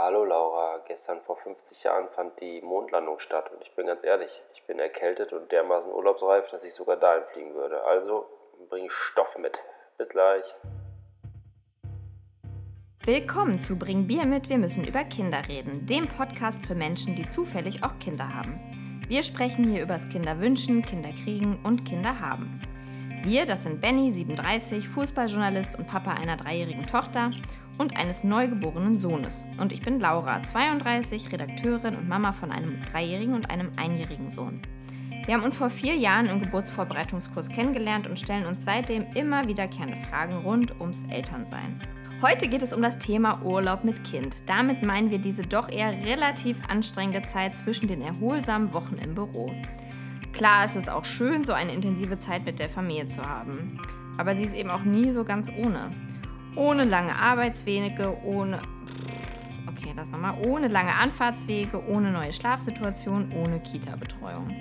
Hallo Laura, gestern vor 50 Jahren fand die Mondlandung statt und ich bin ganz ehrlich, ich bin erkältet und dermaßen urlaubsreif, dass ich sogar dahin fliegen würde. Also bringe ich Stoff mit. Bis gleich. Willkommen zu Bring Bier mit, wir müssen über Kinder reden, dem Podcast für Menschen, die zufällig auch Kinder haben. Wir sprechen hier übers Kinderwünschen, Kinderkriegen und Kinder haben. Wir, das sind Benny, 37, Fußballjournalist und Papa einer dreijährigen Tochter und eines neugeborenen Sohnes. Und ich bin Laura, 32, Redakteurin und Mama von einem dreijährigen und einem einjährigen Sohn. Wir haben uns vor vier Jahren im Geburtsvorbereitungskurs kennengelernt und stellen uns seitdem immer wiederkehrende Fragen rund ums Elternsein. Heute geht es um das Thema Urlaub mit Kind. Damit meinen wir diese doch eher relativ anstrengende Zeit zwischen den erholsamen Wochen im Büro. Klar ist es auch schön, so eine intensive Zeit mit der Familie zu haben. Aber sie ist eben auch nie so ganz ohne. Ohne lange Arbeitswege, ohne. Okay, das nochmal. Ohne lange Anfahrtswege, ohne neue Schlafsituationen, ohne Kita-Betreuung.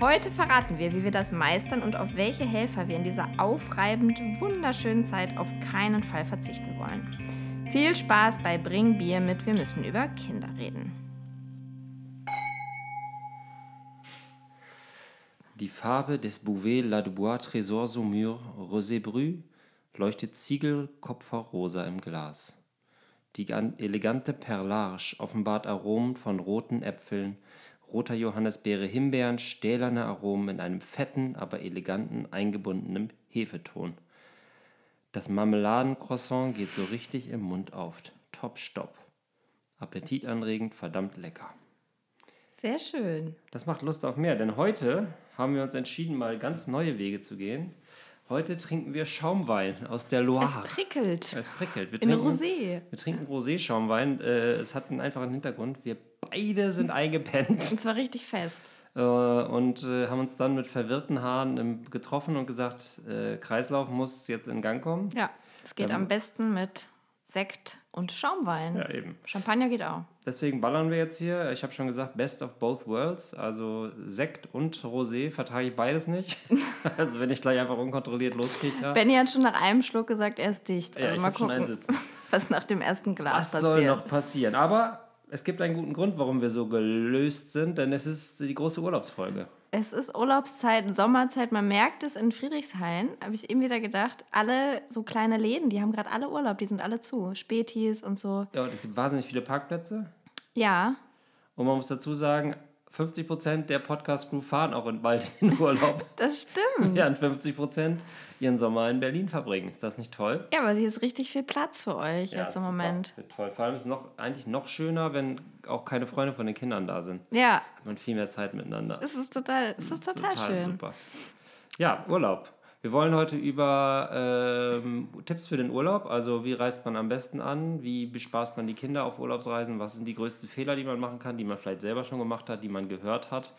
Heute verraten wir, wie wir das meistern und auf welche Helfer wir in dieser aufreibend wunderschönen Zeit auf keinen Fall verzichten wollen. Viel Spaß bei Bring Bier mit Wir müssen über Kinder reden. Die Farbe des Bouvet La Dubois Trésor Saumur Rosé Brü leuchtet Ziegelkopferrosa im Glas. Die elegante Perlage offenbart Aromen von roten Äpfeln, roter Johannisbeere, Himbeeren, stählerne Aromen in einem fetten, aber eleganten, eingebundenen Hefeton. Das Marmeladencroissant geht so richtig im Mund auf. Top, stopp. Appetitanregend, verdammt lecker. Sehr schön. Das macht Lust auf mehr, denn heute haben wir uns entschieden, mal ganz neue Wege zu gehen. Heute trinken wir Schaumwein aus der Loire. Es prickelt. Es prickelt. Wir In trinken, Rosé. Wir trinken Rosé-Schaumwein. Äh, es hat einen einfachen Hintergrund. Wir beide sind eingepennt. Und zwar richtig fest. Äh, und äh, haben uns dann mit verwirrten Haaren getroffen und gesagt, Kreislauf muss jetzt in Gang kommen. Ja, es geht ähm, am besten mit Sekt und Schaumwein. Ja, eben. Champagner geht auch. Deswegen ballern wir jetzt hier. Ich habe schon gesagt, best of both worlds. Also Sekt und Rosé vertrage ich beides nicht. also wenn ich gleich einfach unkontrolliert loskriege. Benny hat schon nach einem Schluck gesagt, er ist dicht. Also ja, mal gucken, was nach dem ersten Glas was passiert. Was soll noch passieren? Aber es gibt einen guten Grund, warum wir so gelöst sind, denn es ist die große Urlaubsfolge. Es ist Urlaubszeit, Sommerzeit. Man merkt es in Friedrichshain, habe ich eben wieder gedacht. Alle so kleine Läden, die haben gerade alle Urlaub, die sind alle zu. Spätis und so. Ja, und es gibt wahnsinnig viele Parkplätze. Ja. Und man muss dazu sagen, 50 Prozent der Podcast-Crew fahren auch bald in Urlaub. Das stimmt. Während 50 Prozent ihren Sommer in Berlin verbringen. Ist das nicht toll? Ja, aber hier ist richtig viel Platz für euch ja, jetzt im Moment. Super. Toll. Vor allem ist es noch, eigentlich noch schöner, wenn auch keine Freunde von den Kindern da sind. Ja. Hat man viel mehr Zeit miteinander. Es ist total, es ist total, total schön. Super. Ja, Urlaub. Wir wollen heute über ähm, Tipps für den Urlaub, also wie reist man am besten an, wie bespaßt man die Kinder auf Urlaubsreisen, was sind die größten Fehler, die man machen kann, die man vielleicht selber schon gemacht hat, die man gehört hat.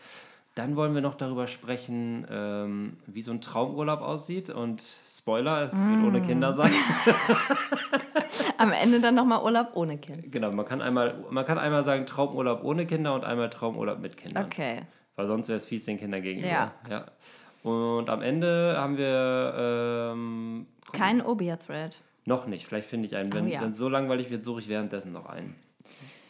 Dann wollen wir noch darüber sprechen, ähm, wie so ein Traumurlaub aussieht. Und Spoiler, es mm. wird ohne Kinder sein. Am Ende dann nochmal Urlaub ohne Kind. Genau, man kann, einmal, man kann einmal sagen Traumurlaub ohne Kinder und einmal Traumurlaub mit Kindern. Okay. Weil sonst wäre es fies den Kindern gegenüber. Ja. ja. Und am Ende haben wir. Ähm, Kein Obia-Thread. Noch nicht. Vielleicht finde ich einen. Wenn oh, ja. es so langweilig wird, suche ich währenddessen noch einen.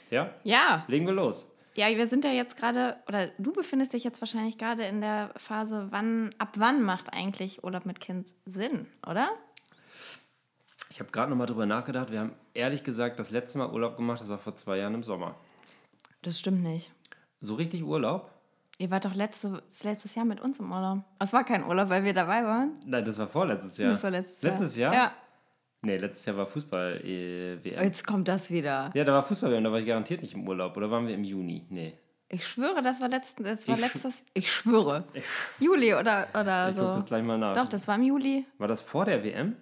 Ja? Ja. Legen wir los. Ja, wir sind ja jetzt gerade, oder du befindest dich jetzt wahrscheinlich gerade in der Phase, wann, ab wann macht eigentlich Urlaub mit Kind Sinn, oder? Ich habe gerade nochmal drüber nachgedacht. Wir haben ehrlich gesagt das letzte Mal Urlaub gemacht, das war vor zwei Jahren im Sommer. Das stimmt nicht. So richtig Urlaub? Ihr wart doch letzte, letztes Jahr mit uns im Urlaub. Es war kein Urlaub, weil wir dabei waren. Nein, das war vorletztes Jahr. Das war letztes Jahr. Letztes Jahr? Ja. Nee, letztes Jahr war Fußball-WM. Äh, Jetzt kommt das wieder. Ja, da war Fußball-WM, da war ich garantiert nicht im Urlaub. Oder waren wir im Juni? Nee. Ich schwöre, das war, letzten, das war ich letztes. Ich schwöre. Ich Juli oder, oder ich so. Ich guck das gleich mal nach. Doch, das war im Juli. War das vor der WM?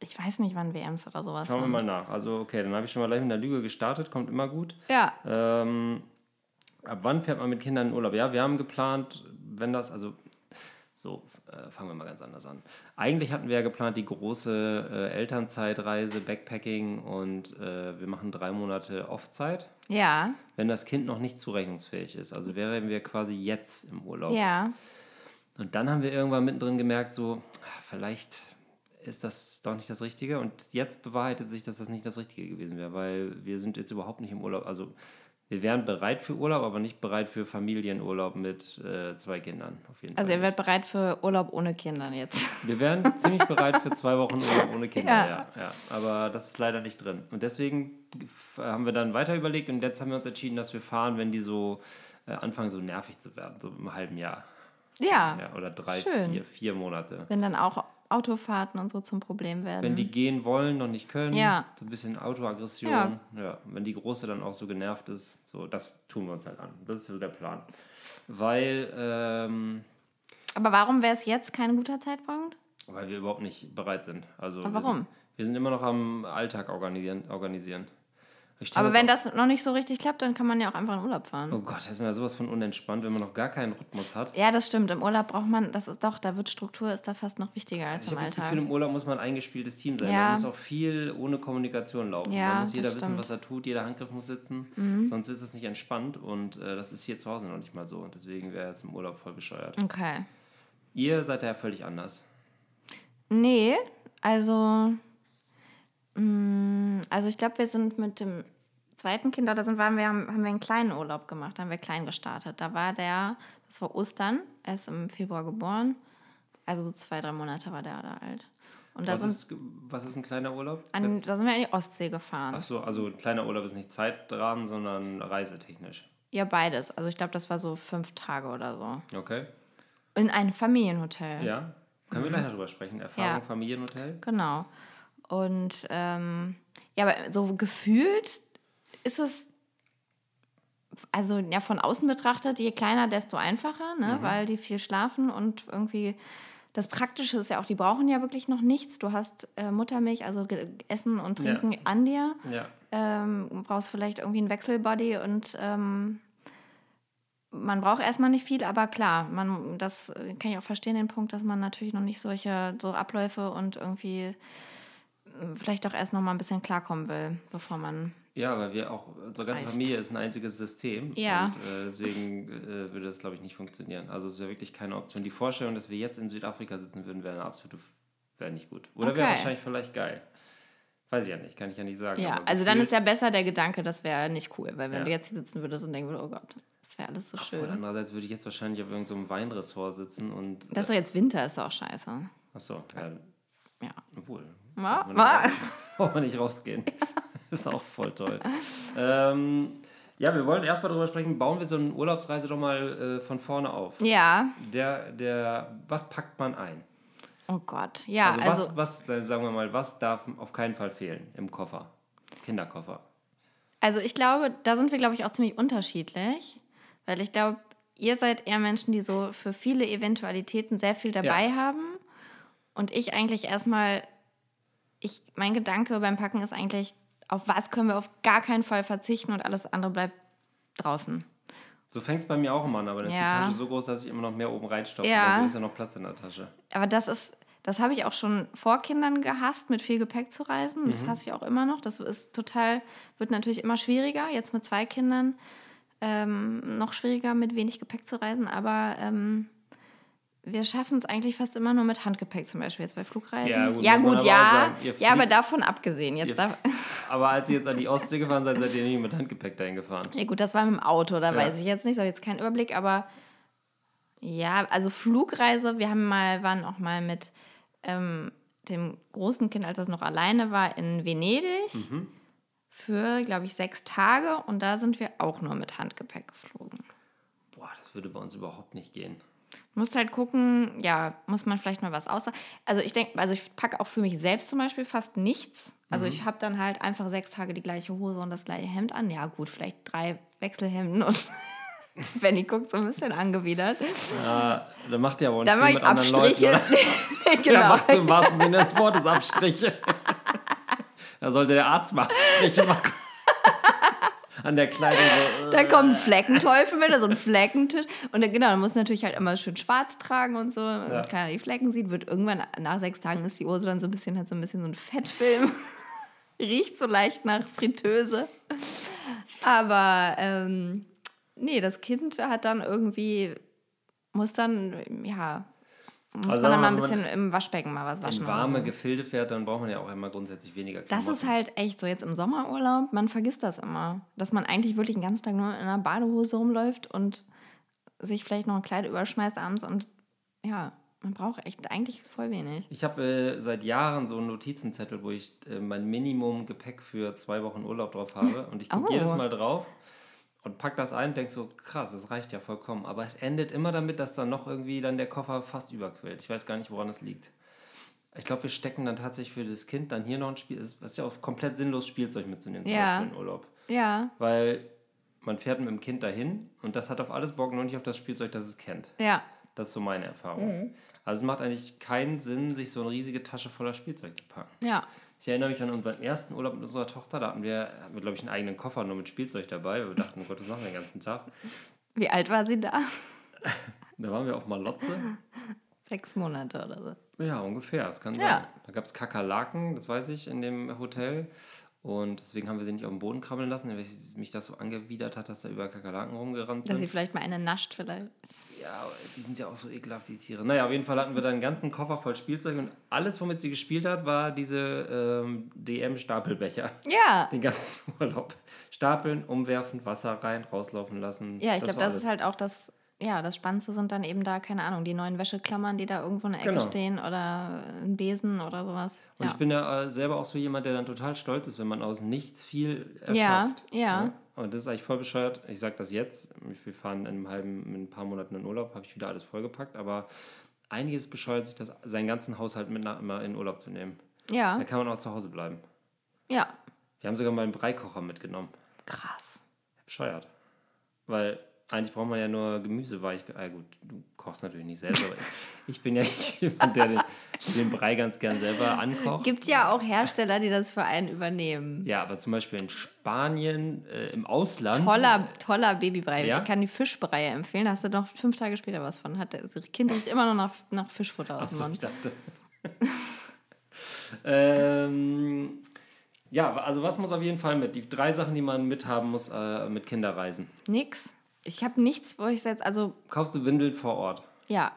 Ich weiß nicht, wann WMs oder sowas Schauen wir mal nach. Also, okay, dann habe ich schon mal gleich mit der Lüge gestartet, kommt immer gut. Ja. Ähm, ab wann fährt man mit Kindern in Urlaub? Ja, wir haben geplant, wenn das, also so, äh, fangen wir mal ganz anders an. Eigentlich hatten wir ja geplant die große äh, Elternzeitreise, Backpacking und äh, wir machen drei Monate Off-Zeit. Ja. Wenn das Kind noch nicht zurechnungsfähig ist. Also wären wir quasi jetzt im Urlaub. Ja. Und dann haben wir irgendwann mittendrin gemerkt, so, vielleicht ist das doch nicht das Richtige. Und jetzt bewahrheitet sich, dass das nicht das Richtige gewesen wäre, weil wir sind jetzt überhaupt nicht im Urlaub. Also wir wären bereit für Urlaub, aber nicht bereit für Familienurlaub mit äh, zwei Kindern. Also ihr werdet bereit für Urlaub ohne Kinder jetzt. Wir wären ziemlich bereit für zwei Wochen Urlaub ohne Kinder, Ja. ja. ja. Aber das ist leider nicht drin. Und deswegen haben wir dann weiter überlegt und jetzt haben wir uns entschieden, dass wir fahren, wenn die so äh, anfangen, so nervig zu werden, so im halben Jahr. Ja, Ja, oder drei, Schön. vier, vier Monate. wenn dann auch Autofahrten und so zum Problem werden. Wenn die gehen wollen, noch nicht können, Ja. so ein bisschen Autoaggression. Ja. Ja. Wenn die Große dann auch so genervt ist, so das tun wir uns halt an. Das ist so der Plan. Weil, ähm, Aber warum wäre es jetzt kein guter Zeitpunkt? weil wir überhaupt nicht bereit sind. Also Aber wir warum? Sind, wir sind immer noch am Alltag organisieren. organisieren. Ich Aber wenn das noch nicht so richtig klappt, dann kann man ja auch einfach in Urlaub fahren. Oh Gott, das ist mir ja sowas von unentspannt, wenn man noch gar keinen Rhythmus hat. Ja, das stimmt. Im Urlaub braucht man, das ist doch, da wird Struktur ist da fast noch wichtiger als Ich im habe das Alltag. Gefühl, im Urlaub muss man ein eingespieltes Team sein. Ja. Da muss auch viel ohne Kommunikation laufen. Ja, da muss jeder wissen. Mhm. was er tut, jeder Handgriff muss sitzen, sonst ist es nicht entspannt und äh, das ist hier zu Hause noch nicht mal so. Und deswegen wäre jetzt im Urlaub voll bescheuert. okay. Ihr seid ja völlig anders. Nee, also, also ich glaube, wir sind mit dem zweiten Kind, da sind, waren wir, haben, haben wir einen kleinen Urlaub gemacht, da haben wir klein gestartet. Da war der, das war Ostern, er ist im Februar geboren, also so zwei, drei Monate war der da alt. Und Was sind, ist, was ist ein kleiner Urlaub? an, da sind wir in die Ostsee gefahren. Achso, also ein kleiner Urlaub ist nicht Zeitrahmen, sondern reisetechnisch. Ja, beides. Also ich glaube, das war so fünf Tage oder so. Okay. In einem Familienhotel. Ja. Können wir gleich darüber sprechen. Erfahrung Mhm. Ja. Familienhotel? Genau. Und ähm, ja, aber so gefühlt ist es, also ja, von außen betrachtet, je kleiner, desto einfacher, ne? weil die viel schlafen und irgendwie. Das Praktische ist ja auch, die brauchen ja wirklich noch nichts. Du hast äh, Muttermilch, also Essen und Ja. Trinken an dir. Ja. Ähm, du brauchst vielleicht irgendwie einen Wechselbody und ähm, man braucht erstmal nicht viel, aber klar, man, das äh, kann ich auch verstehen, den Punkt, dass man natürlich noch nicht solche so Abläufe und irgendwie vielleicht auch erst noch mal ein bisschen klarkommen will, bevor man. Ja, weil wir auch, unsere ganze Reicht. Familie ist ein einziges System. Ja. Und äh, deswegen äh, würde das, glaube ich, nicht funktionieren. Also es wäre wirklich keine Option. Die Vorstellung, dass wir jetzt in Südafrika sitzen würden, wäre eine absolute, wäre nicht gut. Oder wäre Okay. wahrscheinlich vielleicht geil. Weiß ich ja nicht, kann ich ja nicht sagen. Ja, also dann ist ja besser der Gedanke, das wäre nicht cool, weil wenn Ja. du jetzt hier sitzen würdest und denken würdest, oh Gott, das wäre alles so Und schön. andererseits würde ich jetzt wahrscheinlich auf irgendeinem so Weinressort sitzen und. Das ist doch jetzt Winter, ist doch auch scheiße. Achso, ja. Ja. Obwohl. Ja, nicht raus- Braucht man nicht rausgehen. ist auch voll toll. ähm, ja, wir wollen erstmal darüber sprechen, bauen wir so eine Urlaubsreise doch mal äh, von vorne auf. Ja, Der, der, was packt man ein? oh Gott. Ja, Also, also, was, was, dann sagen wir mal, was darf auf keinen Fall fehlen im Koffer? Kinderkoffer. Also ich glaube, da sind wir, glaube ich, auch ziemlich unterschiedlich, weil ich glaube, ihr seid eher Menschen, die so für viele Eventualitäten sehr viel dabei haben und ich eigentlich erstmal, ich, mein Gedanke beim Packen ist eigentlich, auf was können wir auf gar keinen Fall verzichten und alles andere bleibt draußen. So fängt es bei mir auch immer an, aber dann ist Ja. die Tasche so groß, dass ich immer noch mehr oben reinstopfe. Ja. Dann ist ja noch Platz in der Tasche. Aber das ist, das habe ich auch schon vor Kindern gehasst, mit viel Gepäck zu reisen. Mhm. Das hasse ich auch immer noch. Das ist total, wird natürlich immer schwieriger. Jetzt mit zwei Kindern ähm, noch schwieriger, mit wenig Gepäck zu reisen. Aber ähm, wir schaffen es eigentlich fast immer nur mit Handgepäck, zum Beispiel jetzt bei Flugreisen. Ja, gut, ja, gut aber ja. sagen, ja, aber davon abgesehen. Jetzt darf, Aber als ihr jetzt an die Ostsee gefahren seid, seid ihr nicht mit Handgepäck dahin gefahren. ja, gut, das war mit dem Auto, da Ja. weiß ich jetzt nicht, so habe jetzt keinen Überblick, aber ja, also Flugreise, wir haben mal, waren auch mal mit ähm, dem großen Kind, als das noch alleine war, in Venedig Mhm. für, glaube ich, sechs Tage und da sind wir auch nur mit Handgepäck geflogen. Boah, das würde bei uns überhaupt nicht gehen. Muss halt gucken, ja, muss man vielleicht mal was auswählen. Also ich denke, also ich packe auch für mich selbst zum Beispiel fast nichts. Also ich habe dann halt einfach sechs Tage die gleiche Hose und das gleiche Hemd an. Ja gut, vielleicht drei Wechselhemden und Benny guckt so ein bisschen angewidert. Da macht ihr aber auch nicht Dann viel ich mit anderen Abstriche. Leuten. Oder? Da genau. machst du im wahrsten Sinne des Wortes Abstriche. da sollte der Arzt mal Abstriche machen. An der Kleidung. So, äh. Da kommt ein Fleckenteufel mit, so ein Fleckentisch. Und dann, genau, dann muss natürlich halt immer schön schwarz tragen und so. Und keiner die Flecken sieht, wird irgendwann nach sechs Tagen ist die Hose dann so ein bisschen, hat so ein bisschen so ein Fettfilm. Riecht so leicht nach Fritteuse. Aber ähm, nee, das Kind hat dann irgendwie, muss dann, ja, Muss Also man dann mal ein bisschen im Waschbecken mal was waschen. In warme Gefilde fährt, dann braucht man ja auch immer grundsätzlich weniger Das Klamotten. ist halt echt so jetzt im Sommerurlaub, man vergisst das immer. Dass man eigentlich wirklich den ganzen Tag nur in einer Badehose rumläuft und sich vielleicht noch ein Kleid überschmeißt abends und ja, man braucht echt eigentlich voll wenig. Ich habe äh, seit Jahren so einen Notizenzettel, wo ich äh, mein Minimum Gepäck für zwei Wochen Urlaub drauf habe. Und ich gucke Oh. jedes Mal drauf und pack das ein und denke so, krass, das reicht ja vollkommen. Aber es endet immer damit, dass dann noch irgendwie dann der Koffer fast überquillt. Ich weiß gar nicht, woran es liegt. Ich glaube, wir stecken dann tatsächlich für das Kind dann hier noch ein Spiel. Es ist ja auch komplett sinnlos, Spielzeug mitzunehmen, zum Ja. Beispiel in Urlaub. Ja, Weil man fährt mit dem Kind dahin und das hat auf alles Bock, nur nicht auf das Spielzeug, das es kennt. ja. Das ist so meine Erfahrung. Mhm. Also es macht eigentlich keinen Sinn, sich so eine riesige Tasche voller Spielzeug zu packen. Ja. Ich erinnere mich an unseren ersten Urlaub mit unserer Tochter. Da hatten wir, hatten wir glaube ich, einen eigenen Koffer nur mit Spielzeug dabei. weil Wir dachten, oh Gott, was machen wir den ganzen Tag? Wie alt war sie da? Da waren wir auf Malotze. Sechs Monate oder so. Ja, ungefähr, das kann Ja. sein. Da gab es Kakerlaken, das weiß ich, in dem Hotel. Und deswegen haben wir sie nicht auf den Boden krabbeln lassen, weil mich das so angewidert hat, dass da über Kakerlaken rumgerannt Dass sind. sie vielleicht mal eine nascht vielleicht. Ja, die sind ja auch so ekelhaft, die Tiere. Naja, auf jeden Fall hatten wir da einen ganzen Koffer voll Spielzeug und alles, womit sie gespielt hat, war diese ähm, DM-Stapelbecher. Ja. Den ganzen Urlaub. Stapeln, umwerfen, Wasser rein, rauslaufen lassen. Ja, ich glaube, das alles. ist halt auch das, ja, das Spannendste sind dann eben da, keine Ahnung, die neuen Wäscheklammern, die da irgendwo in der Ecke Genau. stehen oder ein Besen oder sowas. Und ja. ich bin ja äh, selber auch so jemand, der dann total stolz ist, wenn man aus nichts viel erschafft. Ja, ja. Und das ist eigentlich voll bescheuert. Ich sage das jetzt. Wir fahren in einem halben, in ein paar Monaten in Urlaub, habe ich wieder alles vollgepackt. Aber einiges bescheuert sich das, seinen ganzen Haushalt mit nach, immer in Urlaub zu nehmen. ja, Da kann man auch zu Hause bleiben. ja. Wir haben sogar mal einen Breikocher mitgenommen. Krass. Bescheuert. Weil eigentlich braucht man ja nur Gemüse weich. Ah, gut, du kochst natürlich nicht selbst, aber ich, bin ja nicht jemand, der den, den Brei ganz gern selber ankocht. Gibt ja auch Hersteller, die das für einen übernehmen. Ja, aber zum Beispiel in Spanien, äh, im Ausland. Toller, toller Babybrei. Ja? Ich kann die Fischbrei empfehlen. Da hast du noch fünf Tage später was von. Hat das Kind riecht immer noch nach, nach Fischfutter aus dem ich Mund. dachte. ähm, ja, also was muss auf jeden Fall mit? Die drei Sachen, die man mithaben muss äh, mit Kinderreisen. Nix. Ich habe nichts, wo ich jetzt, also, Kaufst du Windeln vor Ort? ja,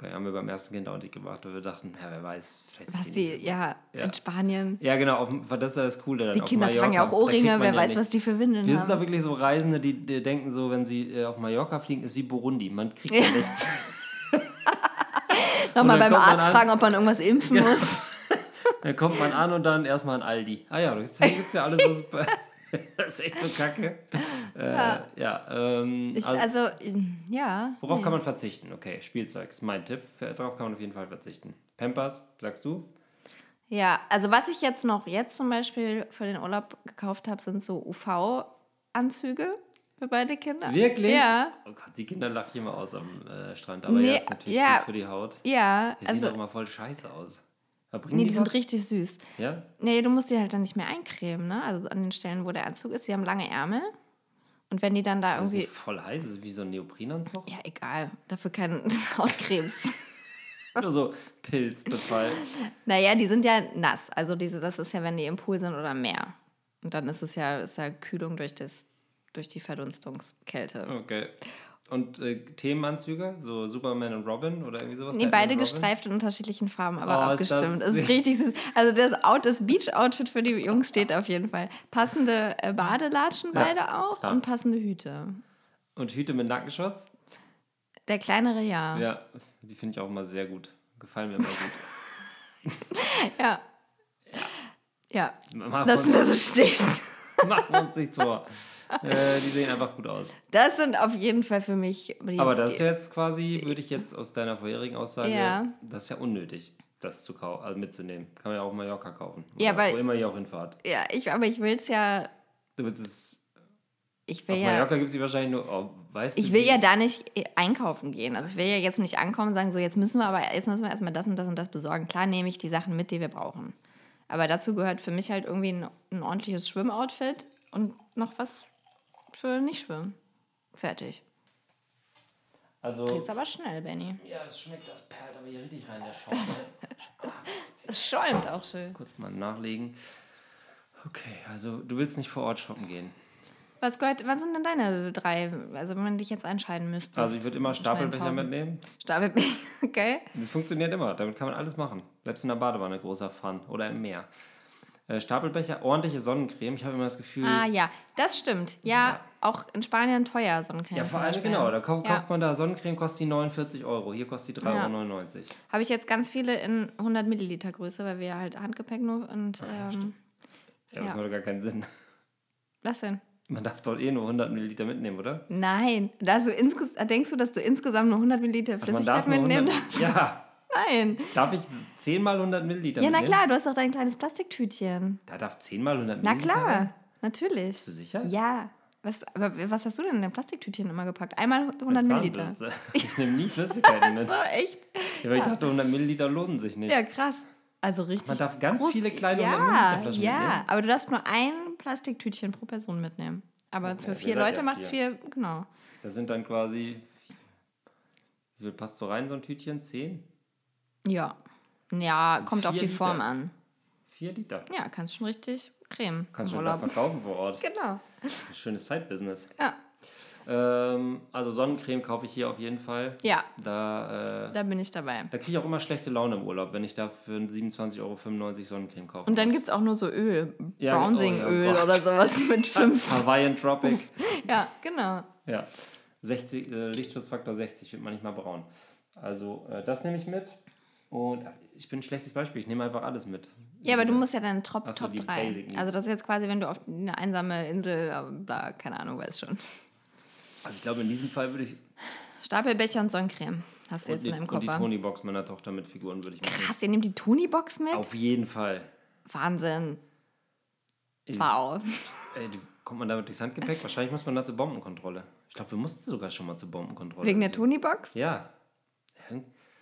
Okay, haben wir beim ersten Kind auch nicht gemacht, weil wir dachten, ja, wer weiß, vielleicht was die, nicht ja, Ja. in Spanien. Ja, genau, auf, das ist Coole. Dann Die Kinder tragen ja auch Mallorca, Ohrringe, wer ja weiß, nichts. was die für Windeln Wir sind da haben. wirklich so Reisende, die, die denken so, wenn sie äh, auf Mallorca fliegen, ist wie Burundi. Man kriegt ja nichts. Nochmal beim Arzt an- fragen, ob man irgendwas impfen Genau. muss. Dann kommt man an und dann erstmal ein Aldi. Ah ja, da gibt es ja alles, was. das ist echt so kacke. Äh, ja, ähm, Ich, also, also, ja. worauf nee. kann man verzichten? Okay, Spielzeug ist mein Tipp. Darauf kann man auf jeden Fall verzichten. Pampers, sagst du? Ja, also was ich jetzt noch jetzt zum Beispiel für den Urlaub gekauft habe, sind so UV-Anzüge für beide Kinder. Wirklich? Ja. Oh Gott, die Kinder lachen immer aus am äh, Strand. Aber Nee, ja, ist natürlich ja. gut für die Haut. Ja, Die sehen also, doch immer voll scheiße aus. Aber bringen nee, die die sind was? richtig süß. Ja? Nee, du musst die halt dann nicht mehr eincremen, ne? Also an den Stellen, wo der Anzug ist, die haben lange Ärmel. Und wenn die dann da Das ist irgendwie. voll heiß, das ist wie so ein Neoprenanzug. Ja, egal. Dafür kein Hautkrebs. Nur so Pilzbefall. naja, die sind ja nass. Also diese, das ist ja, wenn die im Pool sind oder im Meer. Und dann ist es ja, ist ja Kühlung durch, das, durch die Verdunstungskälte. Okay. Und äh, Themenanzüge, so Superman und Robin oder irgendwie sowas? Nee, Batman beide gestreift in unterschiedlichen Farben, aber Oh, ist abgestimmt. das Es ist richtig süß. Also das, Out, das Beach-Outfit für die Jungs steht auf jeden Fall. Passende äh, Badelatschen Ja, beide auch klar. und passende Hüte. Und Hüte mit Nackenschutz? Der kleinere ja. Ja, die finde ich auch immer sehr gut. Gefallen mir immer gut. Ja. Ja. Machen Lassen wir so stehen. machen wir uns nichts vor. Äh, die sehen einfach gut aus. Das sind auf jeden Fall für mich. Die, Aber das ist jetzt quasi, würde ich jetzt aus deiner vorherigen Aussage, Ja. das ist ja unnötig, das zu kaufen, also mitzunehmen. Kann man ja auch auf Mallorca kaufen. Ja, weil- Wo immer ihr auch hinfahrt. Ja, ich, aber ich will es ja. Du würdest es, Ich auf will ja. Mallorca gibt es die wahrscheinlich nur, oh, weißt du, Ich will wie- ja da nicht äh, einkaufen gehen. Also ich will ja jetzt nicht ankommen und sagen, so jetzt müssen wir aber, jetzt müssen wir erstmal das und das und das besorgen. Klar nehme ich die Sachen mit, die wir brauchen. Aber dazu gehört für mich halt irgendwie ein, ein ordentliches Schwimmoutfit und noch was für nicht schwimmen. Fertig. Also, Kriegst aber schnell, Benny. ja, das schmeckt, das perlt aber hier richtig rein, der Schaum. ne? Es schäumt auch schön. Kurz mal nachlegen. Okay, also du willst nicht vor Ort shoppen gehen. Was, gehört, was sind denn deine drei? Also, wenn man dich jetzt entscheiden müsste. Also ich würde immer Stapelbecher 1000. mitnehmen. Stapelbecher, okay. Das funktioniert immer. Damit kann man alles machen. Selbst in der Badewanne großer Fun. Oder im Meer. Äh, Stapelbecher, ordentliche Sonnencreme. Ich habe immer das Gefühl... Ah, ja, das stimmt. Ja, Ja. auch in Spanien teuer, Sonnencreme. ja, vor allem genau. Da kauft, Ja. kauft man da Sonnencreme, kostet die 49 Euro. Hier kostet die 3,99 Euro. Habe ich jetzt ganz viele in 100 Milliliter Größe, weil wir halt Handgepäck nur und. Ah, ähm, Ja, das Ja. macht doch gar keinen Sinn. was denn? Man darf doch eh nur 100 Milliliter mitnehmen, oder? Nein. Da du denkst du, dass du insgesamt nur 100 Milliliter Flüssigkeit mitnehmen 100, darfst? Ja. Nein. Darf ich 10 mal 100 Milliliter Ja, na klar, du hast doch dein kleines Plastiktütchen. Da darf 10 mal 100 Na Milliliter klar, rein? natürlich. Bist du sicher? Ja. Was, aber was hast du denn in dein Plastiktütchen immer gepackt? Einmal 100 Milliliter. Ich nehme nie Flüssigkeiten mit. So, echt? Ja, weil ich dachte, 100 Milliliter lohnen sich nicht. Ja, krass. Also richtig. Man darf ganz groß- viele kleine ja, 100 Milliliterflaschen Ja, mitnehmen. aber du darfst nur ein Plastiktütchen pro Person mitnehmen. Aber Okay, für vier Leute ja macht es vier. vier, genau. Das sind dann quasi. Wie viel passt so rein, so ein Tütchen? 10? Ja. Ja, kommt auf vier die Liter. Form an. 4 Liter. Ja, kannst schon richtig cremen. Kannst schon mal Urlaub. verkaufen vor Ort. Genau. Ein schönes Side-Business. Ja. Ähm, also Sonnencreme kaufe ich hier auf jeden Fall. Ja, Da, äh, da bin ich dabei. da kriege ich auch immer schlechte Laune im Urlaub, wenn ich da für 27,95 Euro Sonnencreme kaufe. Und dann gibt es auch nur so Öl. Ja, Bronzing-Öl oh ja, oder sowas mit fünf. Hawaiian Tropic. ja, genau. Ja, 60, äh, Lichtschutzfaktor 60 wird man nicht mal braun. Also äh, das nehme ich mit. Und ach, ich bin ein schlechtes Beispiel, ich nehme einfach alles mit. Ja, aber du musst ja dann Top, so, Top die 3. Basic Needs. Also das ist jetzt quasi, wenn du auf eine einsame Insel, äh, bla, keine Ahnung, weiß schon. Also ich glaube, in diesem Fall würde ich. Stapelbecher und Sonnencreme hast du jetzt die, in deinem und die. Tony-Box meiner Tochter mit Figuren würde ich mitnehmen. Krass, ihr nehmt die Tony-Box mit? Auf jeden Fall. Wahnsinn. Ich, Wow. Ey, kommt man damit durchs Handgepäck? Wahrscheinlich muss man da zur Bombenkontrolle. Ich glaube, wir mussten sogar schon mal zur Bombenkontrolle. Wegen der Also, Tony-Box? Ja.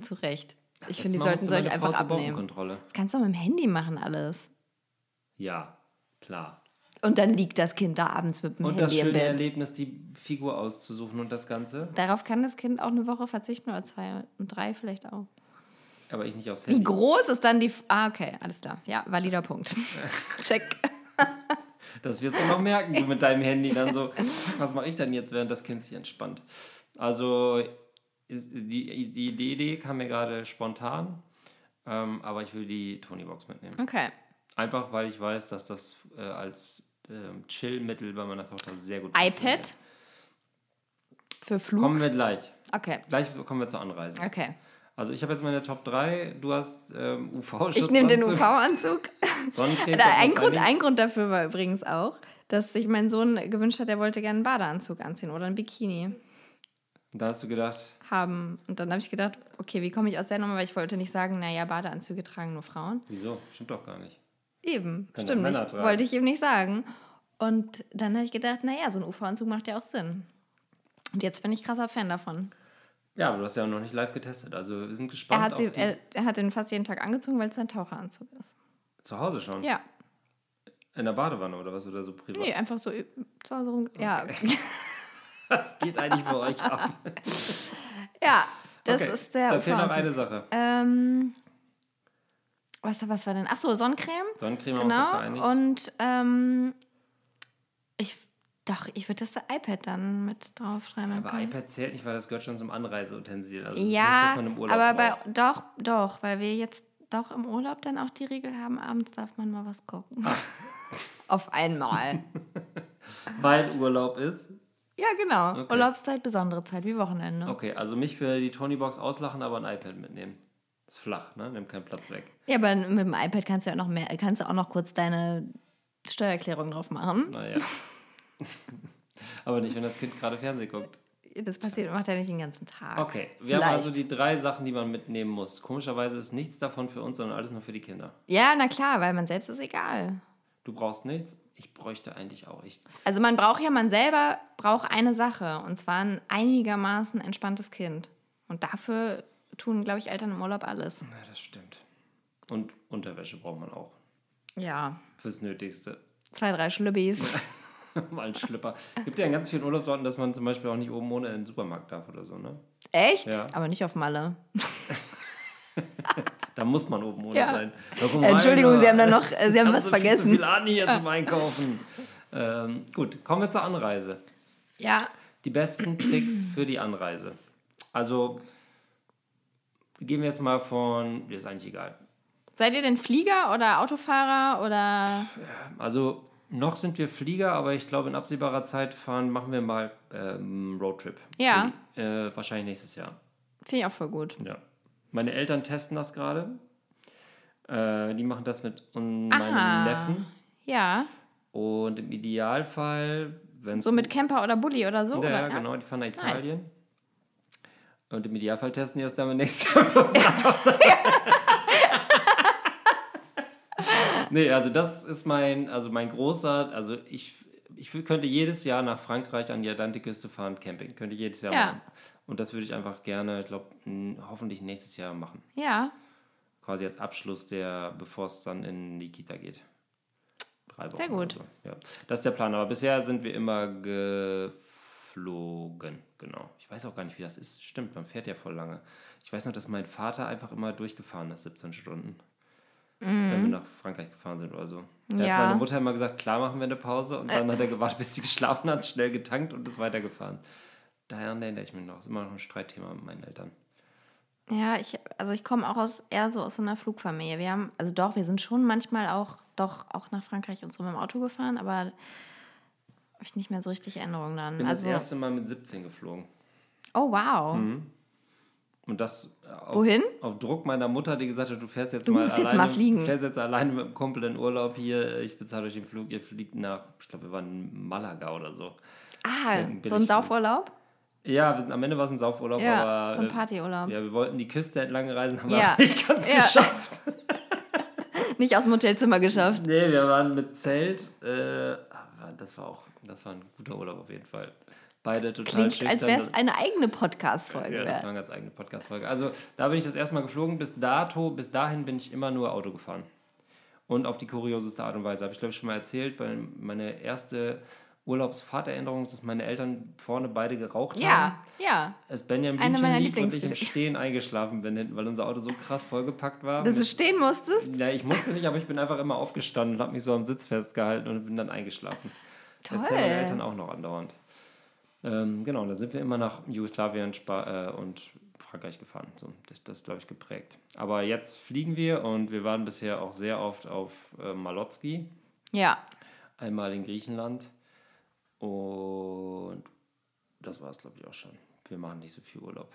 Zu Recht. Das Ich finde, die sollten meine einfach abnehmen. Das kannst du auch mit dem Handy machen, alles. Ja, klar. Und dann liegt das Kind da abends mit dem Und das Handy im schöne Bett. Erlebnis, die Figur auszusuchen und das Ganze. Darauf kann das Kind auch eine Woche verzichten oder zwei und drei vielleicht auch. Aber ich nicht aufs Wie Handy. groß ist dann die. F ah, okay, alles klar. Ja, valider Punkt. Check. Das wirst du noch merken, du mit deinem Handy dann so. Was mache ich denn jetzt, während das Kind sich entspannt? Also, die, die, Idee kam mir gerade spontan, ähm, aber ich will die Tony-Box mitnehmen. Okay. Einfach, weil ich weiß, dass das äh, als ähm, Chill-Mittel bei meiner Tochter sehr gut iPad für Flug. Kommen wir gleich. Okay. Gleich kommen wir zur Anreise. Okay. Also ich habe jetzt meine Top 3. Du hast ähm, UV-Schutz. Ich nehme den UV-Anzug. Sonnencreme. Ein, Grund, ein Grund dafür war übrigens auch, dass sich mein Sohn gewünscht hat, er wollte gerne einen Badeanzug anziehen oder ein Bikini Und Da hast du gedacht, haben. Und dann habe ich gedacht, okay, wie komme ich aus der Nummer? Weil ich wollte nicht sagen, naja, Badeanzüge tragen nur Frauen. wieso? Stimmt doch gar nicht. Eben, Können stimmt nicht. tragen. Wollte ich ihm nicht sagen. Und dann habe ich gedacht, naja, so ein UV-Anzug macht ja auch Sinn. Und jetzt bin ich krasser Fan davon. Ja, aber du hast ja noch nicht live getestet. Also wir sind gespannt. Er hat, sie, er, er hat den fast jeden Tag angezogen, weil es ein Taucheranzug ist. Zu Hause schon? Ja, In der Badewanne oder was? Oder so privat? nee, einfach so zu Hause rum. Ja, Was geht eigentlich bei euch ab? ja das Okay, ist der Da fehlt noch eine Sache. Ähm, was, was war denn? Ach so, Sonnencreme. Sonnencreme haben wir uns Genau. Und ähm, ich, doch, ich würde das iPad dann mit draufschreiben. aber können. iPad zählt nicht, weil das gehört schon zum Anreiseutensil. Also das ist Ja, Urlaub aber bei, braucht. doch, doch, weil wir jetzt doch im Urlaub dann auch die Regel haben, abends darf man mal was gucken. Ah. Auf einmal. Weil Urlaub ist. Ja, genau. Okay. Urlaubszeit, besondere Zeit, wie Wochenende. Okay, also mich für die Tony-Box auslachen, aber ein iPad mitnehmen. Ist flach, ne? Nimmt keinen Platz weg. Ja, aber mit dem iPad kannst du ja noch mehr, kannst du auch noch kurz deine Steuererklärung drauf machen. Naja. aber nicht, wenn das Kind gerade Fernsehen guckt. Das passiert, macht er nicht den ganzen Tag. Okay, wir haben Vielleicht. also die drei Sachen, die man mitnehmen muss. Komischerweise ist nichts davon für uns, sondern alles nur für die Kinder. Ja, na klar, weil man selbst ist egal. Du brauchst nichts. Ich bräuchte eigentlich auch. Ich, Also man braucht ja, man selber braucht eine Sache und zwar ein einigermaßen entspanntes Kind. Und dafür tun, glaube ich, Eltern im Urlaub alles. na, das stimmt. Und Unterwäsche braucht man auch. Ja, Fürs Nötigste. zwei, drei Schlübbis. Mal einen Schlipper. Gibt ja in ganz vielen Urlaubsorten, dass man zum Beispiel auch nicht oben ohne in den Supermarkt darf oder so, ne? Echt? Ja. Aber nicht auf Malle. Da muss man oben ohne Ja. sein. Warum Entschuldigung, Rainer? Sie haben da noch, äh, Sie haben was so Viel, vergessen. zu viel an hier zum Einkaufen. Ähm, gut, kommen wir zur Anreise. Ja. Die besten Tricks für die Anreise. Also gehen wir jetzt mal von, ist eigentlich egal. Seid ihr denn Flieger oder Autofahrer oder? Also noch sind wir Flieger, aber ich glaube in absehbarer Zeit fahren, machen wir mal ähm, Roadtrip. Ja. Äh, wahrscheinlich nächstes Jahr. Finde ich auch voll gut. Ja. Meine Eltern testen das gerade. Äh, die machen das mit meinem Neffen. Ja. Und im Idealfall, wenn es So mit Camper oder Bulli oder so? Ja, oder? ja, genau, die fahren nach Italien. Und im Idealfall testen die das dann nächstes Jahr mit unserer Tochter. nee, also das ist mein, also mein großer, also ich, ich könnte jedes Jahr nach Frankreich an die Atlantikküste fahren, Camping. Könnte ich jedes Jahr Ja. machen. Und das würde ich einfach gerne, ich glaube, hoffentlich nächstes Jahr machen. Ja. Quasi als Abschluss der, bevor es dann in die Kita geht. Drei Wochen. Sehr gut. So. Ja. Das ist der Plan. Aber bisher sind wir immer geflogen. Genau. Ich weiß auch gar nicht, wie das ist. Stimmt, man fährt ja voll lange. Ich weiß noch, dass mein Vater einfach immer durchgefahren ist, 17 Stunden. Wenn wir nach Frankreich gefahren sind oder so. Da Mhm. Ja. hat meine Mutter immer gesagt, klar machen wir eine Pause. Und dann hat er gewartet, bis sie geschlafen hat, schnell getankt und ist weitergefahren. Daher erinnere ich mich noch. Ist immer noch ein Streitthema mit meinen Eltern. Ja, ich, also ich komme auch aus eher so aus so einer Flugfamilie. Wir haben, also doch, wir sind schon manchmal auch, doch auch nach Frankreich und so mit dem Auto gefahren, aber habe ich nicht mehr so richtig Erinnerungen dann. Ich bin also, das erste Mal mit 17 geflogen. oh wow. Und das äh, auf, Wohin? auf Druck meiner Mutter, die gesagt hat, du fährst jetzt Du mal musst jetzt alleine, mal fliegen. fährst jetzt alleine mit dem Kumpel in Urlaub hier, ich bezahle euch den Flug, ihr fliegt nach, ich glaube, wir waren in Malaga oder so. Ah, so ein Saufurlaub? Ja, wir sind, am Ende war es ein Saufurlaub, Ja, aber so ein äh, Partyurlaub. ja, wir wollten die Küste entlang reisen, haben wir Ja. aber nicht ganz Ja. geschafft. Nicht aus dem Hotelzimmer geschafft. Nee, wir waren mit Zelt, äh, aber das war auch, das war ein guter Urlaub auf jeden Fall. Beide total Klingt, schüchtern. als wäre es eine eigene Podcast-Folge. Ja, das war eine ganz eigene Podcast-Folge. Also, da bin ich das erste Mal geflogen. Bis dato, bis dahin bin ich immer nur Auto gefahren. Und auf die kurioseste Art und Weise. Habe ich, glaube ich, schon mal erzählt. Meine erste Urlaubsfahrterinnerung ist, dass meine Eltern vorne beide geraucht haben. Ja, ja. Als Benjamin Eine meiner lief und ich im. Stehen eingeschlafen bin, hinten, weil unser Auto so krass vollgepackt war. Dass du stehen musstest? ja, ich musste nicht, aber ich bin einfach immer aufgestanden und habe mich so am Sitz festgehalten und bin dann eingeschlafen. Toll. Erzählen meine Eltern auch noch andauernd. Ähm, genau, da sind wir immer nach Jugoslawien Spa äh, und Frankreich gefahren. So, das, das ist, glaube ich, geprägt. Aber jetzt fliegen wir und wir waren bisher auch sehr oft auf äh, Malotski, Ja. einmal in Griechenland. Und das war es, glaube ich, auch schon. Wir machen nicht so viel Urlaub.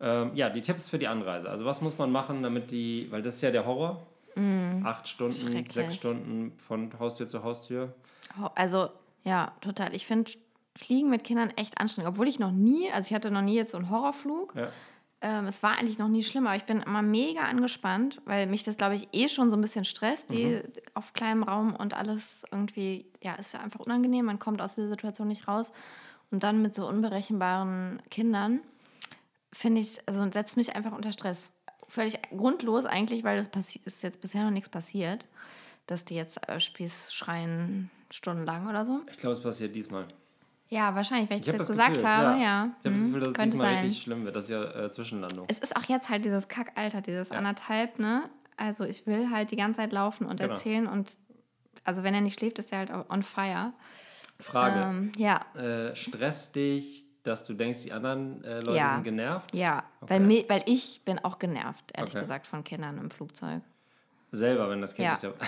Ähm, ja, die Tipps für die Anreise. Also was muss man machen, damit die, weil das ist ja der Horror. Acht Stunden, Mm. Sechs Stunden von Haustür zu Haustür. Also, ja, total. Ich finde Fliegen mit Kindern echt anstrengend. Obwohl ich noch nie, also ich hatte noch nie jetzt so einen Horrorflug. Ja. Ähm, es war eigentlich noch nie schlimm, aber ich bin immer mega angespannt, weil mich das, glaube ich, eh schon so ein bisschen stresst, die Mhm. auf kleinem Raum und alles irgendwie, ja, es wäre einfach unangenehm. Man kommt aus dieser Situation nicht raus. Und dann mit so unberechenbaren Kindern, finde ich, also setzt mich einfach unter Stress. Völlig grundlos eigentlich, weil das ist jetzt bisher noch nichts passiert, dass die jetzt äh, Spieß schreien stundenlang oder so. Ich glaube, es passiert diesmal. Ja, wahrscheinlich, weil ich, Ich das das gesagt Gefühl, habe, ja. ja. Ich habe das Mhm, Gefühl, dass es könnte diesmal sein. richtig schlimm wird. Das ist ja äh, Zwischenlandung. Es ist auch jetzt halt dieses Kackalter, dieses Ja. anderthalb, ne? Also ich will halt die ganze Zeit laufen und Genau. erzählen und also wenn er nicht schläft, ist er halt on fire. Frage. Ähm, ja, Äh, stresst dich, dass du denkst, die anderen äh, Leute Ja. sind genervt? ja. Okay. Weil, weil ich bin auch genervt, ehrlich Okay. gesagt, von Kindern im Flugzeug. Selber, wenn das Kind Ja. nicht dabei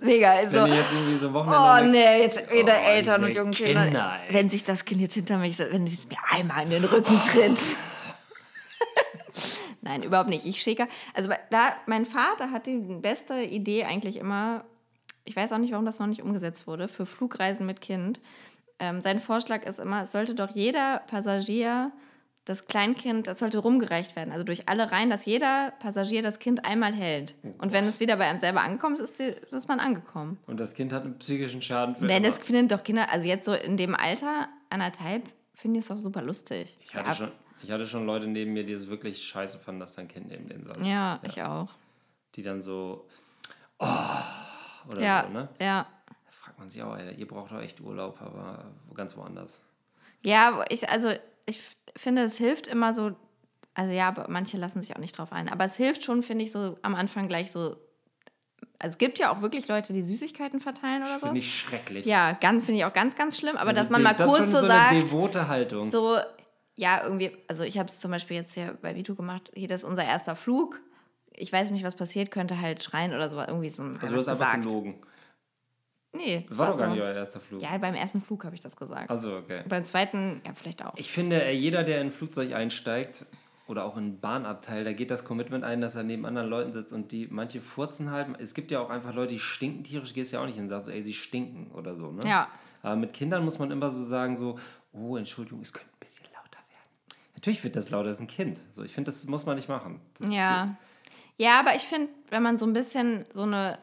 Mega, also. Wenn ihr jetzt irgendwie so Wochenende... Oh nee, jetzt wieder Oh, Eltern und diese junge Kinder. Kinder, wenn sich das Kind jetzt hinter mich, wenn es mir einmal in den Rücken tritt. Nein, überhaupt nicht. Ich schicke. Also da, mein Vater hat die beste Idee eigentlich immer. Ich weiß auch nicht, warum das noch nicht umgesetzt wurde für Flugreisen mit Kind. Ähm, sein Vorschlag ist immer, es sollte doch jeder Passagier das Kleinkind, das sollte rumgereicht werden, also durch alle Reihen, dass jeder Passagier das Kind einmal hält. Und wenn es wieder bei einem selber angekommen ist, ist, die, ist man angekommen. Und das Kind hat einen psychischen Schaden für Denn immer. es finden doch Kinder, also jetzt so in dem Alter, anderthalb, finde ich es doch super lustig. Ich hatte, ja, schon, ich hatte schon Leute neben mir, die es wirklich scheiße fanden, dass dein Kind neben denen saß. Ja, ich auch. Die dann so... Oh, oder Ja, so, ne? ja. Da fragt man sich auch, ey, ihr braucht doch echt Urlaub, aber ganz woanders. Ja, ich, also ich finde, es hilft immer so, also ja, aber manche lassen sich auch nicht drauf ein, aber es hilft schon, finde ich, so am Anfang gleich so Also es gibt ja auch wirklich Leute, die Süßigkeiten verteilen oder so. Finde ich schrecklich. Ja, ganz finde ich auch ganz, ganz schlimm. Aber Also dass man mal das kurz so so eine sagt, devote Haltung. so, ja, irgendwie, also ich habe es zum Beispiel jetzt hier bei Vito gemacht, hier, das ist unser erster Flug. Ich weiß nicht, was passiert, könnte halt schreien oder so, irgendwie so also was du hast einfach gesagt. gelogen. Nee, Das war doch gar so. nicht euer erster Flug. Ja, beim ersten Flug habe ich das gesagt. Also okay. Beim zweiten, ja, vielleicht auch. Ich finde, äh, jeder, der in ein Flugzeug einsteigt oder auch in ein Bahnabteil, da geht das Commitment ein, dass er neben anderen Leuten sitzt und die manche furzen halt. Es gibt ja auch einfach Leute, die stinken tierisch, gehst ja auch nicht hin und sagst so, ey, sie stinken oder so. Ne? Ja. Aber mit Kindern muss man immer so sagen, so, oh, Entschuldigung, es könnte ein bisschen lauter werden. Natürlich wird das lauter, das ist ein Kind. So, ich finde, das muss man nicht machen. Das Ja. Ja, aber ich finde, wenn man so ein bisschen so eine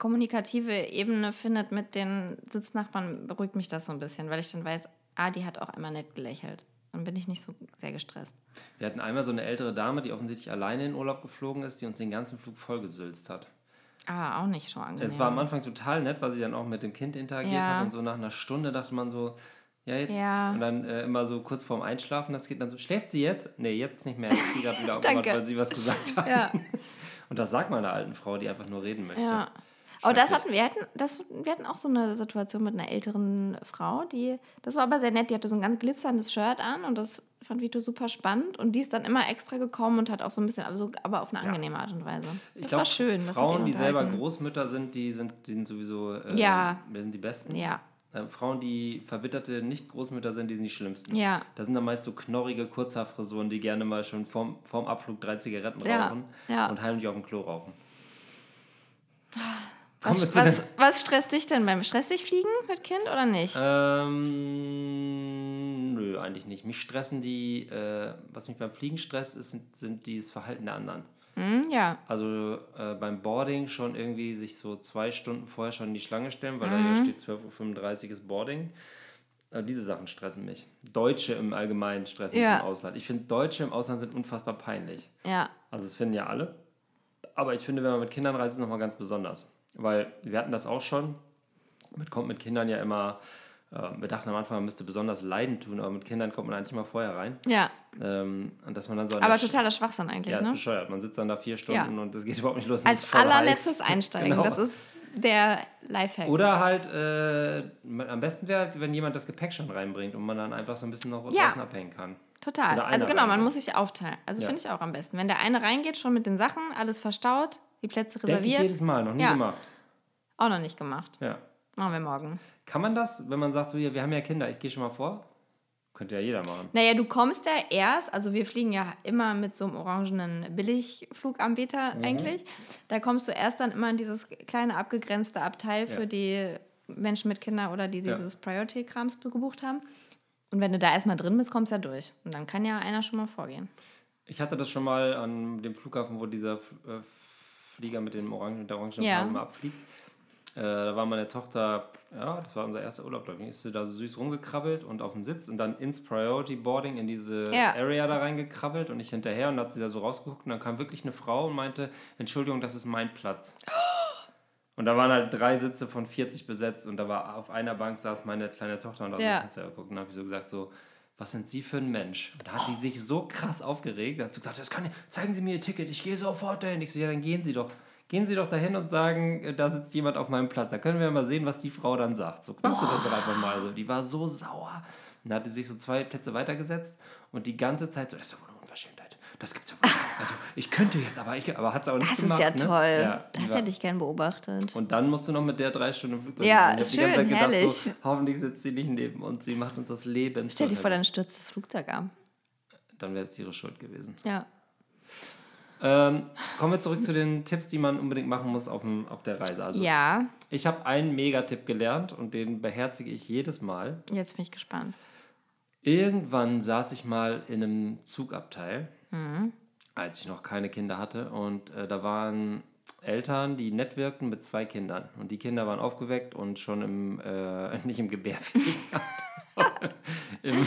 kommunikative Ebene findet mit den Sitznachbarn, beruhigt mich das so ein bisschen, weil ich dann weiß, ah, die hat auch einmal nett gelächelt. Dann bin ich nicht so sehr gestresst. Wir hatten einmal so eine ältere Dame, die offensichtlich alleine in Urlaub geflogen ist, die uns den ganzen Flug vollgesülzt hat. Ah, auch nicht so angenehm. Es war am Anfang total nett, weil sie dann auch mit dem Kind interagiert Ja. hat und so nach einer Stunde dachte man so, ja jetzt. Ja. Und dann äh, immer so kurz vorm Einschlafen, das geht dann so, schläft sie jetzt? Nee, jetzt nicht mehr. Jetzt ist sie gerade wieder aufgewacht, weil sie was gesagt hat. Ja, Und das sagt man einer alten Frau, die einfach nur reden möchte. ja. Aber das hatten wir, hatten, das, wir hatten auch so eine Situation mit einer älteren Frau, die, das war aber sehr nett, die hatte so ein ganz glitzerndes Shirt an und das fand Vito super spannend und die ist dann immer extra gekommen und hat auch so ein bisschen, aber, so, aber auf eine angenehme Art und Weise. Ich Das glaub, war schön. Frauen, die selber. Großmütter sind, die sind, die sind sowieso äh, Ja. die sind die Besten. Ja, Äh, Frauen, die verbitterte Nicht-Großmütter sind, die sind die schlimmsten. ja. Das sind dann meist so knorrige Kurzhaarfrisuren, die gerne mal schon vorm, vorm Abflug drei Zigaretten Ja, rauchen ja. und heimlich auf dem Klo rauchen. Was, was, was stresst dich denn beim Stress dich fliegen mit Kind oder nicht? Ähm, nö, eigentlich nicht. Mich stressen die, äh, was mich beim Fliegen stresst, ist, sind, sind die das Verhalten der anderen. Hm, ja. Also äh, beim Boarding schon irgendwie sich so zwei Stunden vorher schon in die Schlange stellen, weil da Mhm. hier steht 12.35 Uhr ist Boarding. Äh, diese Sachen stressen mich. Deutsche im Allgemeinen stressen Ja. mich im Ausland. Ich finde, Deutsche im Ausland sind unfassbar peinlich. Ja. Also das finden ja alle. Aber ich finde, wenn man mit Kindern reist, ist es nochmal ganz besonders. Weil wir hatten das auch schon. Man kommt mit Kindern ja immer, äh, wir dachten am Anfang, man müsste besonders Leiden tun, aber mit Kindern kommt man eigentlich immer vorher rein. Ja. Ähm, und dass man dann so Aber totaler Schwachsinn eigentlich, Ja, ne? bescheuert. Man sitzt dann da vier Stunden und es geht überhaupt nicht los. Als allerletztes heiß. einsteigen. Genau. Das ist der Lifehack. Oder halt, äh, am besten wäre, halt, wenn jemand das Gepäck schon reinbringt und man dann einfach so ein bisschen noch Ja. draußen abhängen kann. Total. Also genau, man muss sich aufteilen. Also Ja. finde ich auch am besten. Wenn der eine reingeht, schon mit den Sachen, alles verstaut, die Plätze Denke ich reserviert. jedes Mal, noch nie Ja. gemacht. Auch noch nicht gemacht. Ja. Machen wir morgen. Kann man das, wenn man sagt, so hier, wir haben ja Kinder, ich gehe schon mal vor? Könnte ja jeder machen. Naja, du kommst ja erst, also wir fliegen ja immer mit so einem orangenen Billigfluganbieter Mhm. eigentlich. Da kommst du erst dann immer in dieses kleine abgegrenzte Abteil für Ja. die Menschen mit Kindern oder die Ja. dieses Priority-Krams gebucht haben. Und wenn du da erstmal drin bist, kommst du ja durch. Und dann kann ja einer schon mal vorgehen. Ich hatte das schon mal an dem Flughafen, wo dieser äh, Flieger mit dem Orangen, mit der orangenen Ja. Farbe abfliegt. Äh, da war meine Tochter, ja, das war unser erster Urlaub, ich, ist sie da so süß rumgekrabbelt und auf dem Sitz und dann ins Priority Boarding in diese Ja. Area da reingekrabbelt und ich hinterher und hat sie da so rausgeguckt und dann kam wirklich eine Frau und meinte, Entschuldigung, das ist mein Platz. Und da waren halt drei Sitze von 40 besetzt und da war auf einer Bank saß meine kleine Tochter und da Ja. ja. Fenster geguckt und da habe ich so gesagt, so, was sind Sie für ein Mensch? Und da hat sie sich so krass aufgeregt, da hat sie gesagt, das kann ich, zeigen Sie mir Ihr Ticket, ich gehe sofort dahin. Ich so, ja, dann gehen Sie doch. Gehen Sie doch dahin und sagen, äh, da sitzt jemand auf meinem Platz. Da können wir mal sehen, was die Frau dann sagt. So kannst du das doch einfach mal. So, die war so sauer. Und dann hat sie sich so zwei Plätze weitergesetzt und die ganze Zeit so, das ist Unverschämtheit. Das gibt's ja nicht. Also ich könnte jetzt, aber ich, aber hat es auch nicht Das gemacht. ist ja ne? toll. Ja, das hätte ich gern beobachtet. und dann musst du noch mit der drei Stunden Flugzeug Ja. Ich schön, die ganze Zeit gedacht, herrlich. so, hoffentlich sitzt sie nicht neben uns. Sie macht uns das Leben. Stell dir vor, dann stürzt das Flugzeug ab. Dann wäre es ihre Schuld gewesen. Ja. Ähm, kommen wir zurück zu den Tipps, die man unbedingt machen muss auf, dem, auf der Reise. Also ja, ich habe einen Megatipp gelernt und den beherzige ich jedes Mal. jetzt bin ich gespannt. Irgendwann saß ich mal in einem Zugabteil, Mhm. als ich noch keine Kinder hatte. Und äh, da waren Eltern, die nett wirkten mit zwei Kindern. Und die Kinder waren aufgeweckt und schon im, äh, nicht im Gebärfähig, im,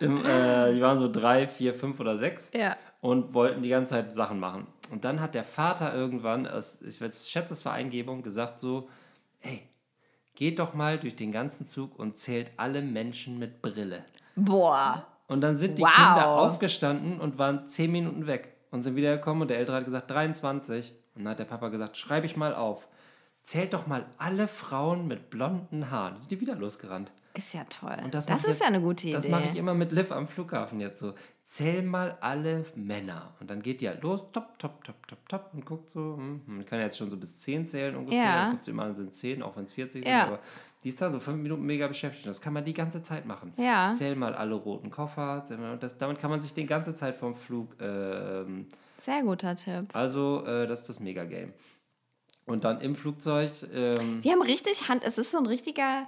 im, äh, die waren so drei, vier, fünf oder sechs Ja. und wollten die ganze Zeit Sachen machen. Und dann hat der Vater irgendwann, ich schätze, es war Eingebung, gesagt so, ey, geht doch mal durch den ganzen Zug und zählt alle Menschen mit Brille. Boah. Und dann sind die Wow. Kinder aufgestanden und waren zehn Minuten weg und sind wiedergekommen und der Ältere hat gesagt 23. Und dann hat der Papa gesagt, schreibe ich mal auf. Zählt doch mal alle Frauen mit blonden Haaren. Sind die wieder losgerannt. Ist ja toll. Und das das mache ich ist ja eine gute Idee. Das mache ich immer mit Liv am Flughafen jetzt so. Zähl mal alle Männer. Und dann geht die halt los, top, top, top, top, top und guckt so. Hm, man kann jetzt schon so bis 10 zählen ungefähr. Ja. Guckt sie immer an, sind 10, auch wenn es 40 Ja. sind. Aber die ist da so fünf Minuten mega beschäftigt. Das kann man die ganze Zeit machen. Ja. Zähl mal alle roten Koffer. Das, damit kann man sich die ganze Zeit vom Flug. Ähm, Sehr guter Tipp. also, äh, das ist das Mega-Game. Und dann im Flugzeug. Ähm, Wir haben richtig Hand, es ist so ein richtiger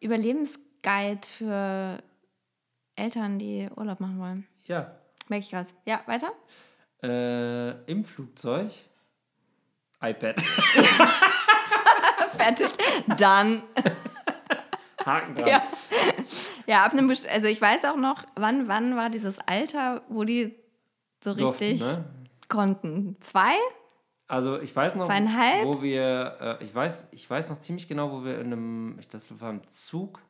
Überlebensguide für Eltern, die Urlaub machen wollen. Ja. Merke ich gerade. Ja, weiter? Äh, Im Flugzeug. iPad. Fertig. Dann. Haken dran. Ja. Ja, ab einem Best also ich weiß auch noch, wann, wann war dieses Alter, wo die so Durften, richtig ne? konnten. Zwei? Also ich weiß noch, Zweieinhalb? wo wir, äh, ich weiß, ich weiß noch ziemlich genau, wo wir in einem, ich das war im Zug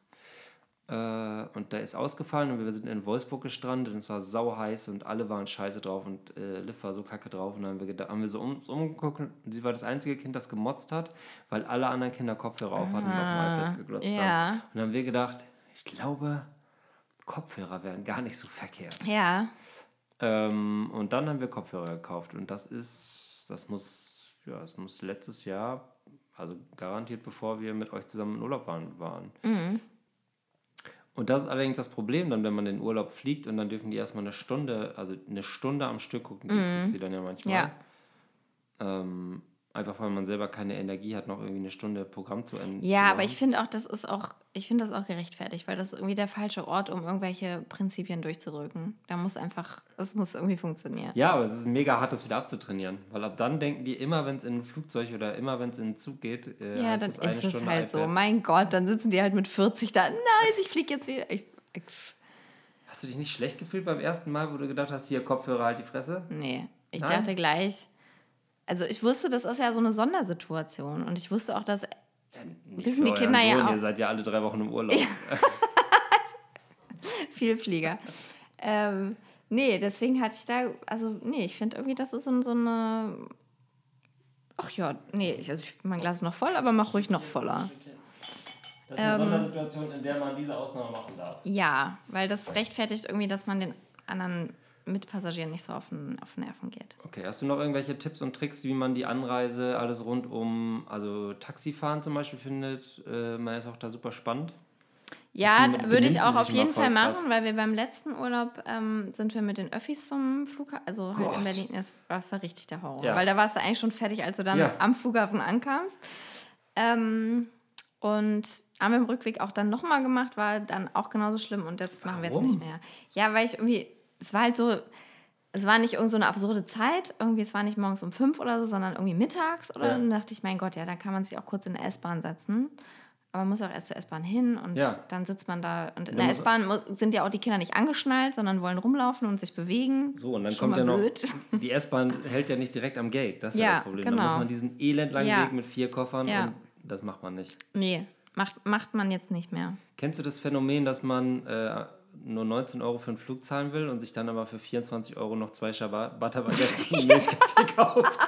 und der ist ausgefallen und wir sind in Wolfsburg gestrandet und es war sau heiß und alle waren scheiße drauf und äh, Liv war so kacke drauf und dann haben wir, gedacht, haben wir so um, umgeguckt und sie war das einzige Kind, das gemotzt hat, weil alle anderen Kinder Kopfhörer auf hatten und auf dem iPad geglotzt ja. haben. Und dann haben wir gedacht, ich glaube, Kopfhörer wären gar nicht so verkehrt. Ja. Ähm, und dann haben wir Kopfhörer gekauft. Und das ist, das muss, ja, das muss letztes Jahr, also garantiert bevor wir mit euch zusammen in Urlaub waren. waren. Mhm. Und das ist allerdings das Problem, dann, wenn man in den Urlaub fliegt und dann dürfen die erstmal eine Stunde, also eine Stunde am Stück gucken, die guckt sie dann ja manchmal. Ja. Ähm, einfach weil man selber keine Energie hat, noch irgendwie eine Stunde Programm zu Ende Ja, aber ich finde auch, das ist auch, ich finde das auch gerechtfertigt, weil das ist irgendwie der falsche Ort, um irgendwelche Prinzipien durchzudrücken. Da muss einfach, es muss irgendwie funktionieren. Ja, aber es ist mega hart, das wieder abzutrainieren. Weil ab dann denken die immer, wenn es in ein Flugzeug oder immer, wenn es in einen Zug geht, äh, Ja, dann ist es Stunde halt so. iPad. Mein Gott, dann sitzen die halt mit 40 da. Nice, ich fliege jetzt wieder. Ich, ich, Hast du dich nicht schlecht gefühlt beim ersten Mal, wo du gedacht hast, hier Kopfhörer halt die Fresse? nee, ich Nein? dachte gleich. Also ich wusste, das ist ja so eine Sondersituation. Und ich wusste auch, dass nicht Wissen die Kinder ja Sohn, auch. Ihr seid ja alle drei Wochen im Urlaub. Vielflieger. ähm, nee, deswegen hatte ich da, also nee, ich finde irgendwie, das ist so, so eine. Ach ja, nee, ich, also ich, mein Glas ist noch voll, aber mach ruhig noch voller. Das ist Ähm. eine Sondersituation, in der man diese Ausnahme machen darf. Ja, weil das rechtfertigt irgendwie, dass man den anderen Mitpassagieren nicht so auf den, auf den Nerven geht. Okay, hast du noch irgendwelche Tipps und Tricks, wie man die Anreise, alles rund um, also Taxifahren zum Beispiel, findet äh, meine Tochter super spannend? Ja, würde ich auch auf jeden Fall krass. machen, weil wir beim letzten Urlaub ähm, sind wir mit den Öffis zum Flughafen, also halt in Berlin, das, das war richtig der Horror. Ja. Weil da warst du eigentlich schon fertig, als du dann Ja. am Flughafen ankamst. Ähm, und haben wir im Rückweg auch dann nochmal gemacht, war dann auch genauso schlimm und das machen wir jetzt Warum? nicht mehr. Ja, weil ich irgendwie, es war halt so, es war nicht irgend so eine absurde Zeit, irgendwie, es war nicht morgens um fünf oder so, sondern irgendwie mittags oder Ja. dann dachte ich, mein Gott, ja, dann kann man sich auch kurz in der S-Bahn setzen. Aber man muss auch erst zur S-Bahn hin und Ja. dann sitzt man da. Und in Dann der S-Bahn sind ja auch die Kinder nicht angeschnallt, sondern wollen rumlaufen und sich bewegen. So, und dann Schon kommt ja noch, blöd. die S-Bahn hält ja nicht direkt am Gate, das ist ja, Ja, das Problem. genau. Dann muss man diesen elendlangen Ja. Weg mit vier Koffern Ja. und das macht man nicht. Nee, macht, macht man jetzt nicht mehr. Kennst du das Phänomen, dass man äh, nur 19 Euro für einen Flug zahlen will und sich dann aber für 24 Euro noch zwei Ciabatta-Baguettes und Milchkaffee kauft?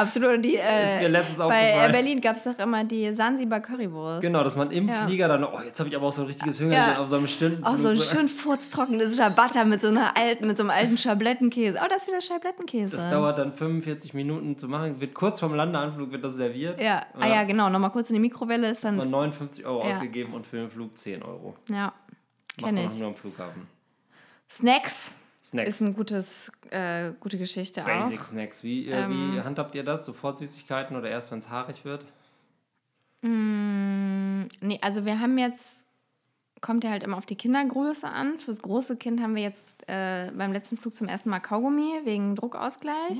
Absolut. Und Die, äh, bei Berlin gab es doch immer die Sansibar Currywurst. Genau, dass man im Ja. Flieger dann, oh, jetzt habe ich aber auch so ein richtiges Hunger Ja. auf so einem Stunden. Auch so ein schön furztrockenes Ciabatta mit so einer alten, mit so einem alten Schablettenkäse. Oh, das ist wieder Schablettenkäse. Das dauert dann 45 Minuten zu machen, wird kurz vorm Landeanflug wird das serviert. Ja, ah ja, genau. Nochmal kurz in die Mikrowelle ist dann. 59 Euro Ja. ausgegeben und für den Flug 10 Euro. Ja, Macht kenne man ich. nur am Flughafen. Snacks Snacks. ist ein gutes, äh, gute Geschichte Basic auch. Snacks. Wie, äh, Ähm. wie handhabt ihr das? Sofort Süßigkeiten oder erst, wenn es haarig wird? Mm, nee, also wir haben jetzt, kommt ja halt immer auf die Kindergröße an. Fürs große Kind haben wir jetzt äh, beim letzten Flug zum ersten Mal Kaugummi wegen Druckausgleich.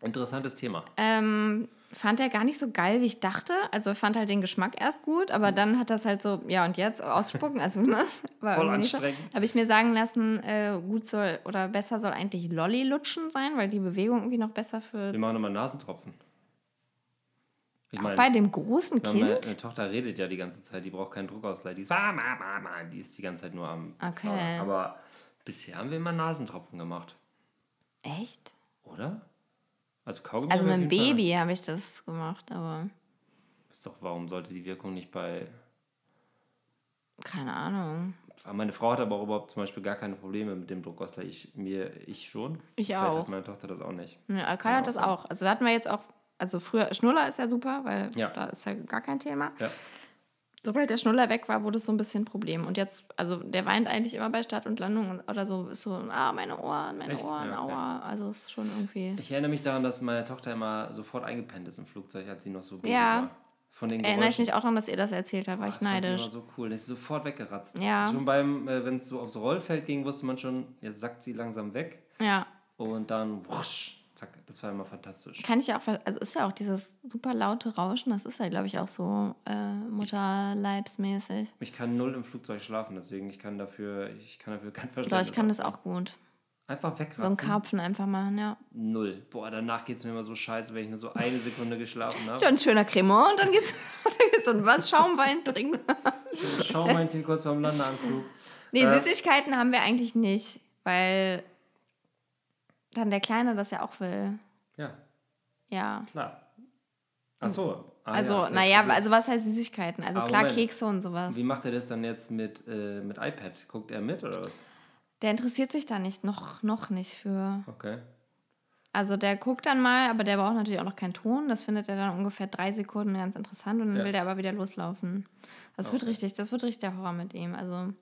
Interessantes Thema. Ähm, fand er gar nicht so geil, wie ich dachte. Also er fand halt den Geschmack erst gut, aber dann hat das halt so, ja und jetzt ausspucken, also ne? War Voll nicht so. anstrengend. Habe ich mir sagen lassen, äh, gut soll oder besser soll eigentlich Lolli lutschen sein, weil die Bewegung irgendwie noch besser für. Wir machen nochmal Nasentropfen. Ich Auch meine, bei dem großen meine, meine Kind. Tochter redet ja die ganze Zeit, die braucht keinen Druckausgleich. Die ist, "Ma, ma, ma, ma", die ist die ganze Zeit nur am. Okay. Aber bisher haben wir immer Nasentropfen gemacht. Echt? Oder? Also Kaugummi. Also mit dem Baby habe ich das gemacht, aber Ist doch, warum sollte die Wirkung nicht bei. keine Ahnung. Meine Frau hat aber auch überhaupt zum Beispiel gar keine Probleme mit dem Druckausgleich. Ich, mir, ich schon. Ich Vielleicht auch. Hat meine Tochter das auch nicht. Ja, Kann hat das auch. Also da hatten wir jetzt auch, also früher, Schnuller ist ja super, weil Ja. da ist ja gar kein Thema. Ja. Sobald der Schnuller weg war, wurde es so ein bisschen ein Problem. Und jetzt, also der weint eigentlich immer bei Start und Landung oder so, ist so, ah, meine Ohren, meine Echt? Ohren, Ja, okay. aua. Also es ist schon irgendwie. Ich erinnere mich daran, dass meine Tochter immer sofort eingepennt ist im Flugzeug, als sie noch so Ja. war. Von den Erinnere ich Geräuschen. mich auch daran, dass ihr das erzählt habt, war Ah, ich das neidisch. immer so cool. Das ist sofort weggeratzt. Ja. Schon beim, äh, wenn es so aufs Rollfeld ging, wusste man schon, jetzt sackt sie langsam weg. Ja, Und dann, wusch, zack, das war immer fantastisch. kann ich ja auch, also ist ja auch dieses super laute Rauschen, das ist ja, glaube ich, auch so äh, Mutterleibsmäßig. Ich kann null im Flugzeug schlafen, deswegen ich kann dafür, ich kann dafür kein Doch, Verständnis ich kann das aufbringen. auch gut. Einfach So ein wegratzen. Karpfen einfach machen, ja. Null. Boah, danach geht es mir immer so scheiße, wenn ich nur so eine Sekunde geschlafen habe. Dann ein schöner Cremant und dann geht's, dann geht's und was? Schaumwein trinken. Schaumeinchen kurz vorm Landeanflug. Nee, Äh. Süßigkeiten haben wir eigentlich nicht, weil dann der Kleine das ja auch will. Ja, Ja. klar. Ach so. Ah, Also, ja, naja, also was heißt Süßigkeiten? Also Aber klar, Moment. Kekse und sowas. Wie macht er das dann jetzt mit, äh, mit iPad? Guckt er mit oder was? Der interessiert sich da nicht, noch, noch nicht für. Okay. Also der guckt dann mal, aber der braucht natürlich auch noch keinen Ton. Das findet er dann ungefähr drei Sekunden ganz interessant und dann Ja. will der aber wieder loslaufen. Das wird Okay. richtig, das wird richtig der Horror mit ihm. Also.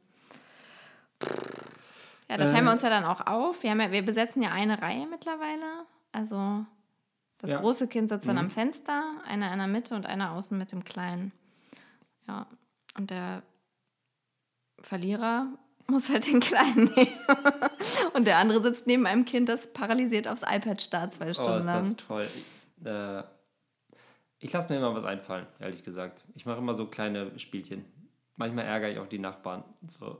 Ja, da Äh. teilen wir uns ja dann auch auf. Wir, haben ja, wir besetzen ja eine Reihe mittlerweile. Also das Ja. große Kind sitzt dann Mhm. am Fenster, einer in der Mitte und einer außen mit dem Kleinen. Ja, und der Verlierer muss halt den Kleinen nehmen. und der andere sitzt neben einem Kind, das paralysiert aufs iPad starrt zwei Oh, Stunden ist lang. das toll. Ich, äh, ich lasse mir immer was einfallen, ehrlich gesagt. Ich mache immer so kleine Spielchen. Manchmal ärgere ich auch die Nachbarn. So.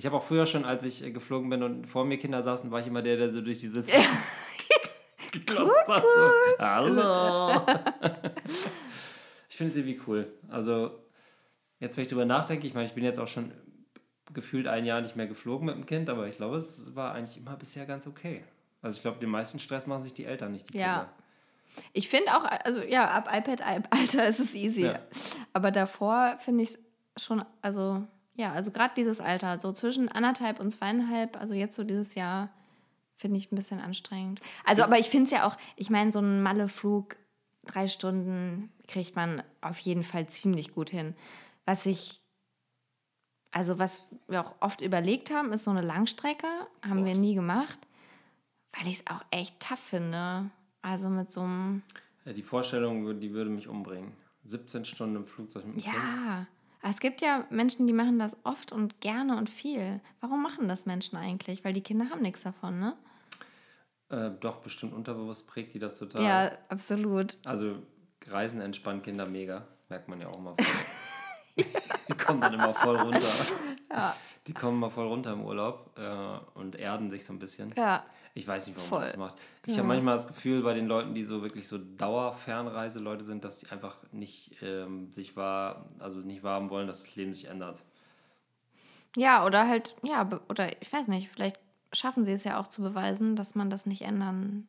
Ich habe auch früher schon, als ich äh, geflogen bin und vor mir Kinder saßen, war ich immer der, der so durch die Sitze geklotzt hat. So. Hallo. ich finde es irgendwie cool. Also, jetzt, wenn ich drüber nachdenke, ich meine, ich bin jetzt auch schon gefühlt ein Jahr nicht mehr geflogen mit dem Kind, aber ich glaube, es war eigentlich immer bisher ganz okay. Also ich glaube, den meisten Stress machen sich die Eltern, nicht die Ja. Kinder. Ich finde auch, also ja, ab iPad-Alter ist es easy. Ja. Aber davor finde ich es schon, also ja, also gerade dieses Alter, so zwischen anderthalb und zweieinhalb, also jetzt so dieses Jahr, finde ich ein bisschen anstrengend. Also, aber ich finde es ja auch, ich meine, so ein Malle-Flug, drei Stunden kriegt man auf jeden Fall ziemlich gut hin. Was ich, also was wir auch oft überlegt haben, ist so eine Langstrecke, haben wir Gott. nie gemacht, weil ich es auch echt tough finde. Also mit so einem Ja, die Vorstellung, die würde mich umbringen. 17 Stunden im Flugzeug mit dem Kind. Ja, aber es gibt ja Menschen, die machen das oft und gerne und viel. Warum machen das Menschen eigentlich? Weil die Kinder haben nichts davon, ne? Äh, doch, bestimmt unterbewusst prägt die das total. Ja, absolut. Also Reisen entspannt Kinder mega. Merkt man ja auch voll. Die kommen dann immer voll runter. Die kommen immer voll runter im Urlaub äh, und erden sich so ein bisschen. Ja, Ich weiß nicht, warum Voll. man das macht. Ich Ja. habe manchmal das Gefühl, bei den Leuten, die so wirklich so Dauerfernreise-Leute sind, dass sie einfach nicht ähm, sich wahr, also nicht wahren wollen, dass das Leben sich ändert. ja, oder halt, ja, oder ich weiß nicht, vielleicht schaffen sie es ja auch zu beweisen, dass man das nicht ändern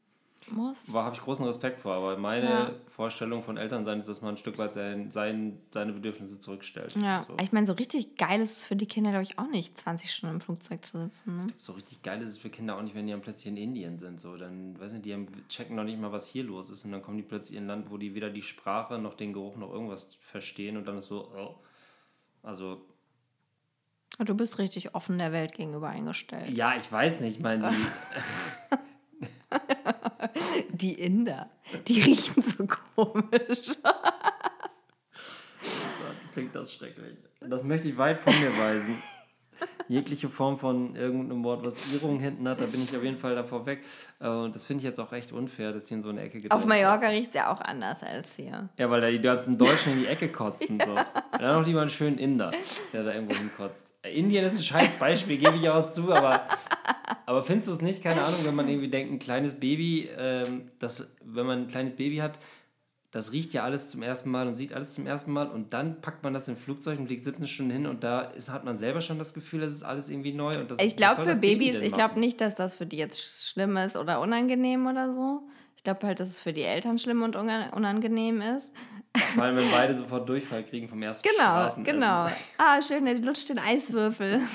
muss. Da habe ich großen Respekt vor, aber meine Ja. Vorstellung von Elternsein ist, dass man ein Stück weit sein, sein, seine Bedürfnisse zurückstellt. Ja, So. ich meine, so richtig geil ist es für die Kinder, glaube ich, auch nicht, 20 Stunden im Flugzeug zu sitzen. Ne? so richtig geil ist es für Kinder auch nicht, wenn die dann plötzlich in Indien sind. So, dann, weiß nicht, die haben, checken noch nicht mal, was hier los ist. Und dann kommen die plötzlich in ein Land, wo die weder die Sprache noch den Geruch noch irgendwas verstehen und dann ist so, oh. also du bist richtig offen der Welt gegenüber eingestellt. Ja, ich weiß nicht. Ich meine, die, Die Inder, die riechen so komisch. das klingt das schrecklich. Das möchte ich weit von mir weisen. Jegliche Form von irgendeinem Wort, was Irrung hinten hat, da bin ich auf jeden Fall davor weg. Äh, Und das finde ich jetzt auch echt unfair, dass hier in so eine Ecke gedrängt Auf. Mallorca riecht es ja auch anders als hier. Ja, weil da die ganzen Deutschen in die Ecke kotzen. So. Dann noch lieber einen schönen Inder, der da irgendwo hinkotzt. Indien ist ein scheiß Beispiel, gebe ich auch zu, aber, aber findest du es nicht? Keine Ahnung, wenn man irgendwie denkt, ein kleines Baby, ähm, das, wenn man ein kleines Baby hat, das riecht ja alles zum ersten Mal und sieht alles zum ersten Mal und dann packt man das in ein Flugzeug und fliegt 17 Stunden hin und da ist, hat man selber schon das Gefühl, das ist alles irgendwie neu. Und das, Ich glaube für Baby Babys, denn ich glaube nicht, dass das für die jetzt schlimm ist oder unangenehm oder so. Ich glaube halt, dass es für die Eltern schlimm und unangenehm ist. Vor allem, wenn beide sofort Durchfall kriegen vom ersten Genau, Straßenessen. genau. Ah, schön, der lutscht den Eiswürfel.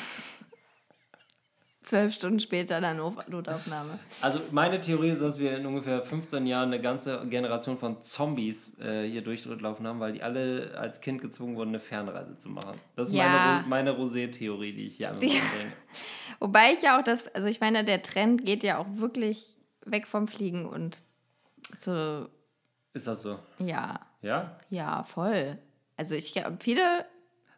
Zwölf Stunden später dann Not- Notaufnahme. Also meine Theorie ist, dass wir in ungefähr 15 Jahren eine ganze Generation von Zombies äh, hier durchlaufen haben, weil die alle als Kind gezwungen wurden, eine Fernreise zu machen. Das ist Ja. meine, meine Rosé-Theorie, die ich hier einmal bringe. Wobei ich ja auch das, also ich meine, der Trend geht ja auch wirklich weg vom Fliegen und zu, Ist das so? ja, Ja? ja, voll. Also ich glaube, viele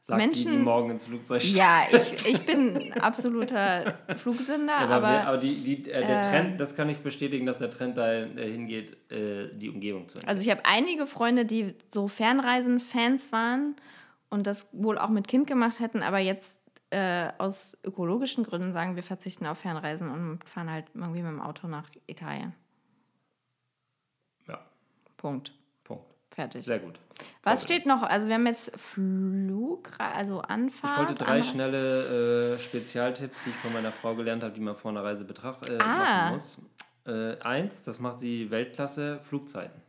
Sagt die, die Menschen- morgen ins Flugzeug steigen. Ja, ich, ich bin ein absoluter Flugsünder, Aber, aber, aber die, die, äh, der äh, Trend, das kann ich bestätigen, dass der Trend dahin äh, hingeht, äh, die Umgebung zu ändern. also ich habe einige Freunde, die so Fernreisen-Fans waren und das wohl auch mit Kind gemacht hätten, aber jetzt äh, aus ökologischen Gründen sagen, wir verzichten auf Fernreisen und fahren halt irgendwie mit dem Auto nach Italien. Punkt. Punkt. Fertig. Sehr gut. Was Toll. steht noch? Also wir haben jetzt Flug, also Ich Anfahrt. wollte drei Anre- schnelle äh, Spezialtipps, die ich von meiner Frau gelernt habe, die man vor einer Reise betracht, äh, Ah. machen muss. Äh, eins, das macht sie Weltklasse, Flugzeiten.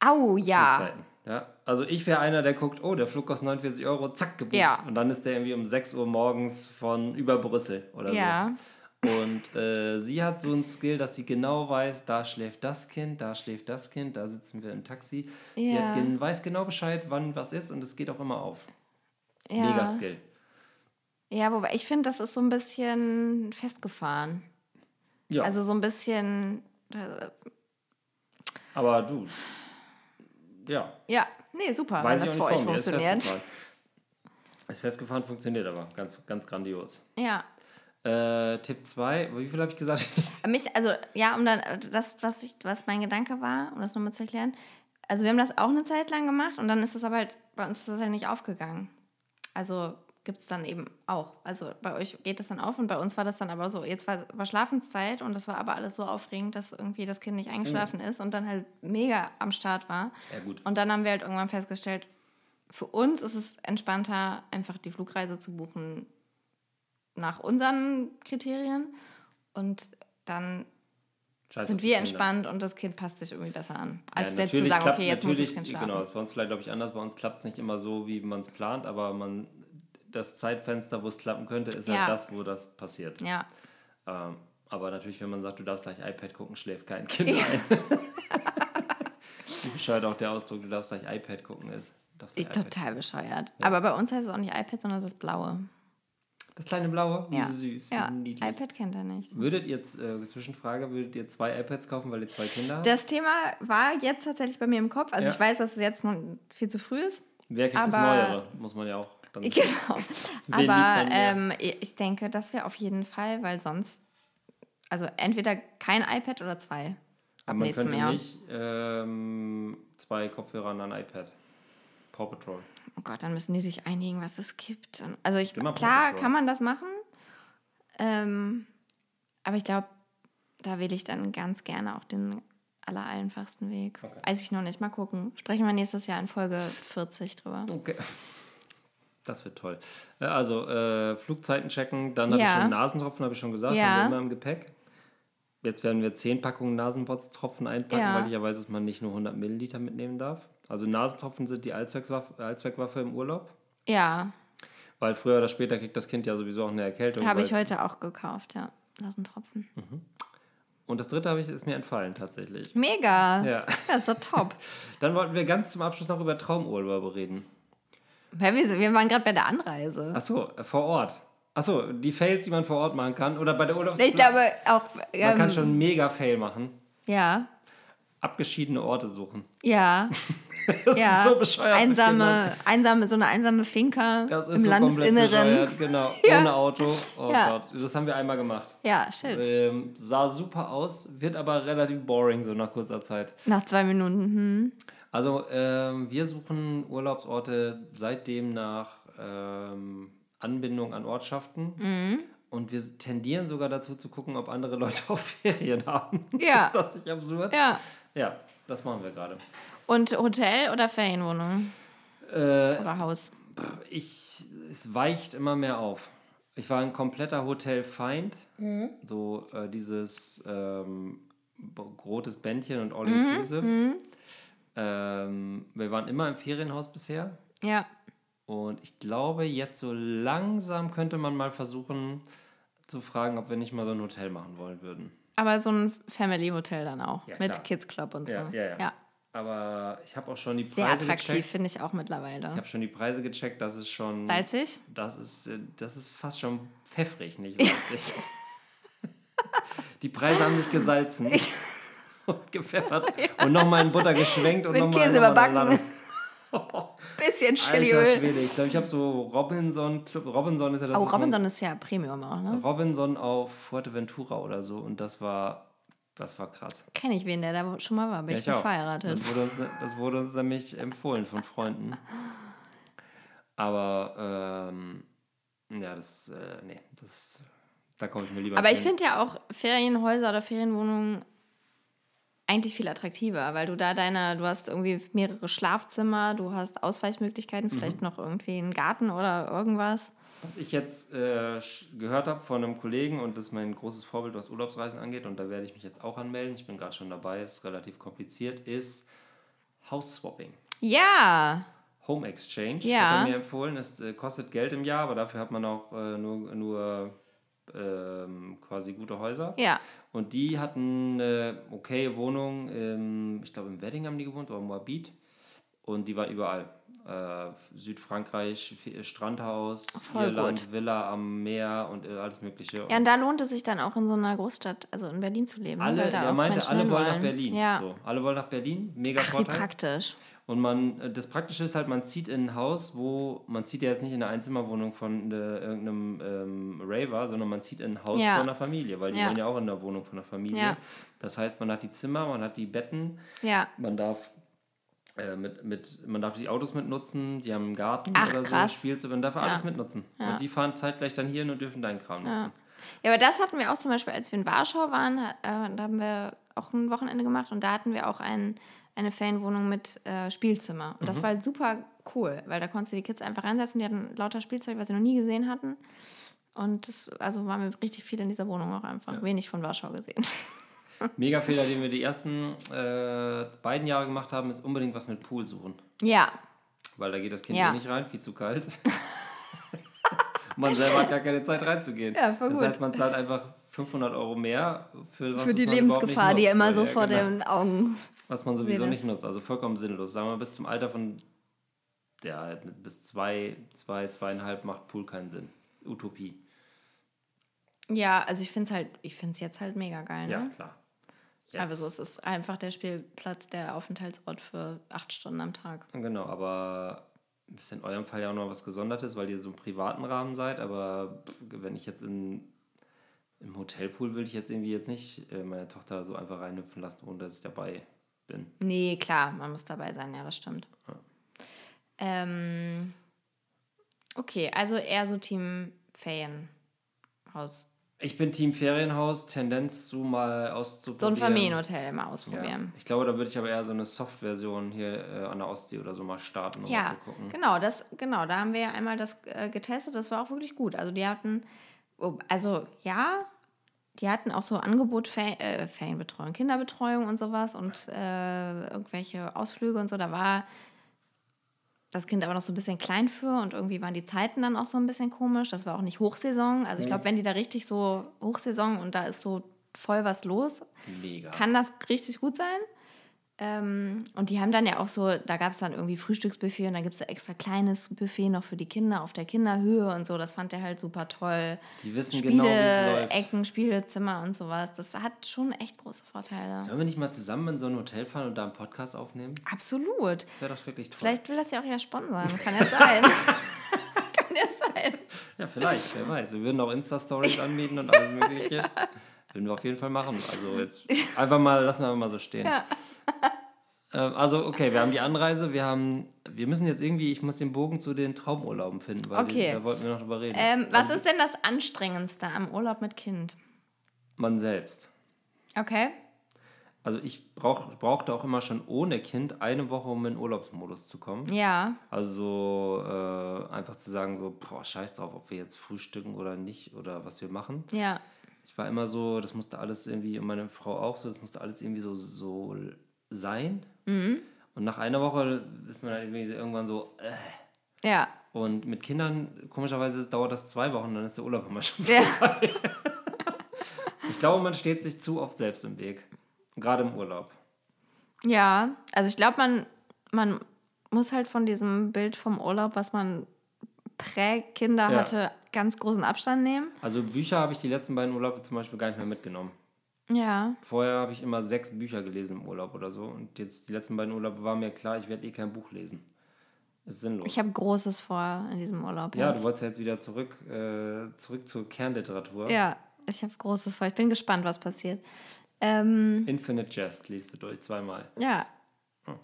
Au, ja. Flugzeiten. Ja, also ich wäre einer, der guckt, oh, der Flug kostet 49 Euro, zack, gebucht. Ja. Und dann ist der irgendwie um 6 Uhr morgens von über Brüssel oder Ja. so. Und äh, sie hat so ein Skill, dass sie genau weiß, da schläft das Kind, da schläft das Kind, da sitzen wir im Taxi. Sie Ja. hat gen weiß genau Bescheid, wann was ist und es geht auch immer auf. ja. Mega Skill. Ja, wobei ich finde, das ist so ein bisschen festgefahren. Ja, Also so ein bisschen. äh, aber du, ja, Ja, nee, super, weiß wenn das für euch mir. Ist funktioniert. festgefahren. Ist festgefahren, funktioniert aber. Ganz, ganz grandios. Ja. Äh, Tipp 2, wie viel habe ich gesagt? Mich, also, ja, um dann, äh, das, was, ich, was mein Gedanke war, um das nochmal zu erklären. Also, wir haben das auch eine Zeit lang gemacht und dann ist es aber halt, bei uns ist das halt nicht aufgegangen. Also, gibt es dann eben auch. Also, bei euch geht das dann auf und bei uns war das dann aber so. Jetzt war, war Schlafenszeit und das war aber alles so aufregend, dass irgendwie das Kind nicht eingeschlafen ist und dann halt mega am Start war. ja, gut. Und dann haben wir halt irgendwann festgestellt, für uns ist es entspannter, einfach die Flugreise zu buchen nach unseren Kriterien. Und dann Scheiße sind wir entspannt und das Kind passt sich irgendwie besser an. Ja, Als jetzt zu sagen, klappt- okay, jetzt muss das Kind schlafen. Genau, das ist bei uns vielleicht, glaube ich, anders. Bei uns klappt es nicht immer so, wie man es plant, aber man, das Zeitfenster, wo es klappen könnte, ist Ja. halt das, wo das passiert. Ja, Ähm, aber natürlich, wenn man sagt, du darfst gleich iPad gucken, schläft kein Kind ein. Wie bescheuert auch der Ausdruck, du darfst gleich iPad gucken ist. Total bescheuert. Ja. Aber bei uns heißt es auch nicht iPad, sondern das Blaue. Das kleine Blaue, wie Ja. süß, wie Ja, niedlich. iPad kennt er nicht. Würdet ihr äh, Zwischenfrage, würdet ihr zwei iPads kaufen, weil ihr zwei Kinder habt? Das Thema war jetzt tatsächlich bei mir im Kopf. Also Ja. ich weiß, dass es jetzt noch viel zu früh ist. Wer kriegt das aber- Neuere? Muss man ja auch dann Genau. Aber ähm, ich denke, das wäre auf jeden Fall, weil sonst, also entweder kein iPad oder zwei ab man nächstem könnte Jahr. nicht ähm, zwei Kopfhörer an ein iPad. Paw Patrol. Oh Gott, dann müssen die sich einigen, was es gibt. Also ich, Immer klar kann man das machen, ähm, aber ich glaube, da wähle ich dann ganz gerne auch den allereinfachsten Weg. Okay. Weiß ich noch nicht, mal gucken. Sprechen wir nächstes Jahr in Folge 40 drüber. Okay. Das wird toll. Äh, Also, äh, Flugzeiten checken, dann habe ich Ja. schon Nasentropfen, habe ich schon gesagt, Ja. haben wir immer im Gepäck. Jetzt werden wir 10 Packungen Nasentropfen einpacken, Ja. weil ich ja weiß, dass man nicht nur 100 Milliliter mitnehmen darf. Also Nasentropfen sind die Allzweckwaffe, Allzweckwaffe im Urlaub. Ja, Weil früher oder später kriegt das Kind ja sowieso auch eine Erkältung. habe ich heute auch gekauft, ja. Nasentropfen. Und das dritte habe ich, ist mir entfallen tatsächlich. Mega. Ja. Das ist doch top. Dann wollten wir ganz zum Abschluss noch über Traumurlaube reden. Wir, waren gerade bei der Anreise. Achso, äh, vor Ort. Achso, die Fails, die man vor Ort machen kann. Oder bei der Urlaubs... Ich glaube auch. Man Ähm, kann schon einen Mega-Fail machen. Ja, Abgeschiedene Orte suchen. ja. Das ja. ist so bescheuert. Einsame, einsame, so eine einsame Finca. Das ist im so Landesinneren. bescheuert, Genau, Ja. ohne Auto. Oh Ja. Gott, das haben wir einmal gemacht. Ja, shit. Ähm, sah super aus, wird aber relativ boring so nach kurzer Zeit. Nach zwei Minuten. Hm. Also ähm, wir suchen Urlaubsorte seitdem nach ähm, Anbindung an Ortschaften. Mhm. Und wir tendieren sogar dazu zu gucken, ob andere Leute auch Ferien haben. Ja. ist das nicht absurd? Ja, Ja. das machen wir gerade. Und Hotel oder Ferienwohnung? Äh, Oder Haus? ich, es weicht immer mehr auf. Ich war ein kompletter Hotelfeind. Mhm. So äh, dieses ähm, rotes Bändchen und Mhm, All-Inclusive. Ähm, wir waren immer im Ferienhaus bisher. Ja. Und ich glaube, jetzt so langsam könnte man mal versuchen zu fragen, ob wir nicht mal so ein Hotel machen wollen würden. Aber so ein Family-Hotel dann auch. Ja, mit. Kids Club und so. Ja, ja, ja. Aber ich habe auch schon die Sehr Preise attraktiv, gecheckt. finde ich auch mittlerweile. Ich habe schon die Preise gecheckt, das ist schon. Salzig? Das ist, äh, das ist fast schon pfeffrig, nicht salzig. die Preise haben sich gesalzen und gepfeffert und nochmal in Butter geschwenkt und Mit nochmal Käse nochmal überbacken. Bisschen Alter Chiliöl. Schwede, ich glaube, ich habe so Robinson, Club, Robinson ist ja das, Oh, Robinson ist ja Premium auch, ne? Robinson auf Fuerteventura oder so und das war, das war krass. Kenne ich wen, der da schon mal war, aber Ja, ich bin auch. verheiratet. Das wurde, uns, das wurde uns nämlich empfohlen von Freunden. Aber, ähm, ja, das, äh, nee, das, da komme ich mir lieber Aber ich finde ja auch Ferienhäuser oder Ferienwohnungen eigentlich viel attraktiver, weil du da deine, du hast irgendwie mehrere Schlafzimmer, du hast Ausweichmöglichkeiten, Mhm. vielleicht noch irgendwie einen Garten oder irgendwas. Was ich jetzt äh, gehört habe von einem Kollegen und das ist mein großes Vorbild, was Urlaubsreisen angeht, und da werde ich mich jetzt auch anmelden, ich bin gerade schon dabei, ist relativ kompliziert, ist House Swapping. Ja, Home Exchange Ja. hat er mir empfohlen. Es äh, kostet Geld im Jahr, aber dafür hat man auch äh, nur, nur ähm, quasi gute Häuser. ja. Und die hatten eine okay Wohnung, im, ich glaube im Wedding haben die gewohnt, oder Moabit. Und die war überall. Äh, Südfrankreich, Strandhaus, Voll Irland, gut. Villa am Meer und äh, alles Mögliche. Ja, und da lohnt es sich dann auch in so einer Großstadt, also in Berlin zu leben. alle, weil da er meinte, Menschen alle wollen nach Berlin. Ja. So, alle wollen nach Berlin, mega Ach, wie Vorteil. praktisch. Und man, äh, das Praktische ist halt, man zieht in ein Haus, wo, man zieht ja jetzt nicht in eine Einzimmerwohnung von äh, irgendeinem ähm, Raver, sondern man zieht in ein Haus Ja. von einer Familie, weil die Ja. wohnen ja auch in der Wohnung von einer Familie. Ja. Das heißt, man hat die Zimmer, man hat die Betten, Ja. man darf äh, mit, mit, man darf die Autos mitnutzen, die haben einen Garten Ach, oder so, krass. spielst du, man darf Ja. alles mitnutzen. Ja. Und die fahren zeitgleich dann hierhin und dürfen deinen Kram nutzen. Ja, aber das hatten wir auch zum Beispiel, als wir in Warschau waren, äh, da haben wir auch ein Wochenende gemacht und da hatten wir auch ein, eine Ferienwohnung mit äh, Spielzimmer. Und Mhm. das war halt super cool, weil da konntest du die Kids einfach reinsetzen, die hatten lauter Spielzeug, was sie noch nie gesehen hatten. Und das, also waren wir richtig viel in dieser Wohnung auch einfach. Wenig von Warschau gesehen. Mega Fehler, den wir die ersten äh, beiden Jahre gemacht haben, ist unbedingt was mit Pool suchen. Ja, Weil da geht das Kind Ja. nicht rein, viel zu kalt. man selber hat gar keine Zeit reinzugehen. Ja, voll das gut. heißt, man zahlt einfach 500 Euro mehr für, was für die Lebensgefahr, die immer so Ja, vor genau. den Augen. Was man sowieso nicht nutzt, also vollkommen sinnlos. Sagen wir mal, bis zum Alter von ja, bis zwei, zwei, zweieinhalb macht Pool keinen Sinn. Utopie. Ja, also ich finde es halt, ich finde es jetzt halt mega geil, ne? Ja, klar. Jetzt, Also es ist einfach der Spielplatz, der Aufenthaltsort für acht Stunden am Tag. Genau, aber ist in eurem Fall ja auch noch was Gesondertes, weil ihr so im privaten Rahmen seid, aber wenn ich jetzt in, im Hotelpool will ich jetzt irgendwie jetzt nicht äh, meine Tochter so einfach reinhüpfen lassen, ohne dass ich dabei bin. Nee, klar, man muss dabei sein, ja, das stimmt. Ähm, okay, also eher so Team Ferienhaus. Ich bin Team Ferienhaus, Tendenz zu mal So auszuprobieren. ein Familienhotel mal Ja. ausprobieren. Ich glaube, da würde ich aber eher so eine Soft-Version hier äh, an der Ostsee oder so mal starten, um Ja, mal zu gucken. genau, das, genau, da haben wir ja einmal das äh, getestet, das war auch wirklich gut. Also die hatten, oh, also ja, die hatten auch so Angebot, Fer äh, Ferienbetreuung, Kinderbetreuung und sowas und äh, irgendwelche Ausflüge und so. Da war das Kind aber noch so ein bisschen klein für und irgendwie waren die Zeiten dann auch so ein bisschen komisch. Das war auch nicht Hochsaison. Also ich glaube, wenn die da richtig so Hochsaison und da ist so voll was los, Mega. kann das richtig gut sein. Ähm, und die haben dann ja auch so, da gab es dann irgendwie Frühstücksbuffet und da gibt es ein extra kleines Buffet noch für die Kinder auf der Kinderhöhe und so. Das fand er halt super toll. Die wissen genau, wie es läuft. Ecken, Spielezimmer und sowas. Das hat schon echt große Vorteile. Sollen wir nicht mal zusammen in so ein Hotel fahren und da einen Podcast aufnehmen? Absolut. Das wäre doch wirklich toll. Vielleicht will das ja auch ja sponsern. Kann ja sein. Kann ja sein. Ja, vielleicht, wer weiß. Wir würden auch Insta-Stories anbieten und alles Mögliche. Würden wir auf jeden Fall machen. Also jetzt einfach mal, lassen wir einfach mal so stehen. Ja. Ähm, also, okay, wir haben die Anreise, wir haben, wir müssen jetzt irgendwie, ich muss den Bogen zu den Traumurlauben finden, weil Okay. die, da wollten wir noch drüber reden. Ähm, was ist denn das Anstrengendste am Urlaub mit Kind? Man selbst. Okay. Also ich brauch, brauchte auch immer schon ohne Kind eine Woche, um in Urlaubsmodus zu kommen. Ja. Also äh, einfach zu sagen, so, boah, scheiß drauf, ob wir jetzt frühstücken oder nicht oder was wir machen. Ja. Ich war immer so, das musste alles irgendwie, und meine Frau auch so, das musste alles irgendwie so, so sein. Mhm. Und nach einer Woche ist man so irgendwann so, äh. Ja. Und mit Kindern, komischerweise, dauert das zwei Wochen, dann ist der Urlaub immer schon Ja. vorbei. ich glaube, man steht sich zu oft selbst im Weg. Gerade im Urlaub. Ja. Also ich glaube, man, man muss halt von diesem Bild vom Urlaub, was man prä-Kinder Ja. hatte, ganz großen Abstand nehmen. Also Bücher habe ich die letzten beiden Urlaube zum Beispiel gar nicht mehr mitgenommen. Ja. Vorher habe ich immer sechs Bücher gelesen im Urlaub oder so. Und jetzt die letzten beiden Urlaube war mir klar, ich werde eh kein Buch lesen. Ist sinnlos. Ich habe Großes vor in diesem Urlaub. ja, jetzt. du wolltest ja jetzt wieder zurück, äh, zurück zur Kernliteratur. Ja, ich habe Großes vor. Ich bin gespannt, was passiert. Ähm, Infinite Jest liest du durch, zweimal. ja,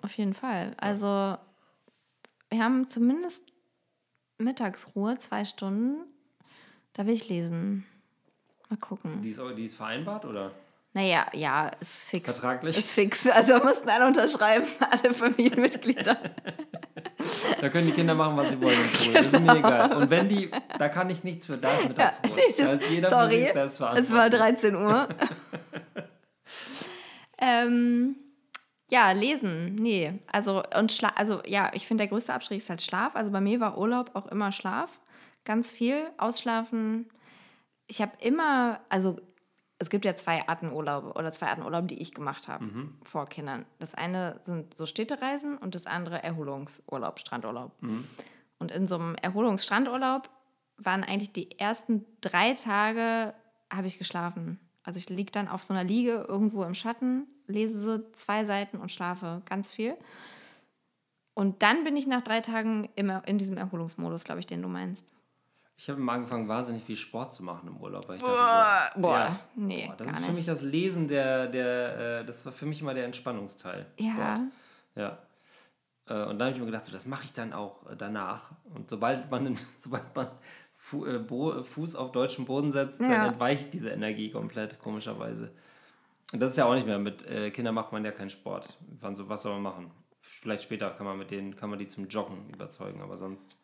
auf jeden Fall. Also, wir haben zumindest Mittagsruhe, zwei Stunden. Da will ich lesen. Mal gucken. Die ist, die ist vereinbart oder? Naja, ja, ist fix. Vertraglich? Ist fix. Also mussten alle unterschreiben, alle Familienmitglieder. Da können die Kinder machen, was sie wollen Pool. Das ist mir egal. Und wenn die, da kann ich nichts für, da ist Ja, Mittagsruhe. das, da ist jeder für sorry, sich selbst es war verantwortlich. 13 Uhr. ähm, ja, lesen, nee. Also, und Schla also ja, ich finde, der größte Abstrich ist halt Schlaf. Also bei mir war Urlaub auch immer Schlaf. Ganz viel. Ausschlafen. Ich habe immer, also es gibt ja zwei Arten Urlaube oder zwei Arten Urlaub, die ich gemacht habe vor Kindern. Das eine sind so Städtereisen und das andere Erholungsurlaub, Strandurlaub. Und in so einem Erholungsstrandurlaub waren eigentlich die ersten drei Tage, habe ich geschlafen. Also ich liege dann auf so einer Liege irgendwo im Schatten, lese so zwei Seiten und schlafe ganz viel. Und dann bin ich nach drei Tagen immer in diesem Erholungsmodus, glaube ich, den du meinst. Ich habe mal angefangen, wahnsinnig viel Sport zu machen im Urlaub. Weil ich dachte so, Boah, ja, nee, boah, das gar ist für nicht. mich das Lesen der, der äh, das war für mich immer der Entspannungsteil. Ja. Sport. Ja. Äh, Und dann habe ich mir gedacht, so, das mache ich dann auch äh, danach. Und sobald man, sobald man Fu äh, Bo Fuß auf deutschen Boden setzt, dann Ja. entweicht diese Energie komplett, komischerweise. Und das ist ja auch nicht mehr. Mit äh, Kindern macht man ja keinen Sport. Wann so, was soll man machen? Vielleicht später kann man mit denen, kann man die zum Joggen überzeugen, aber sonst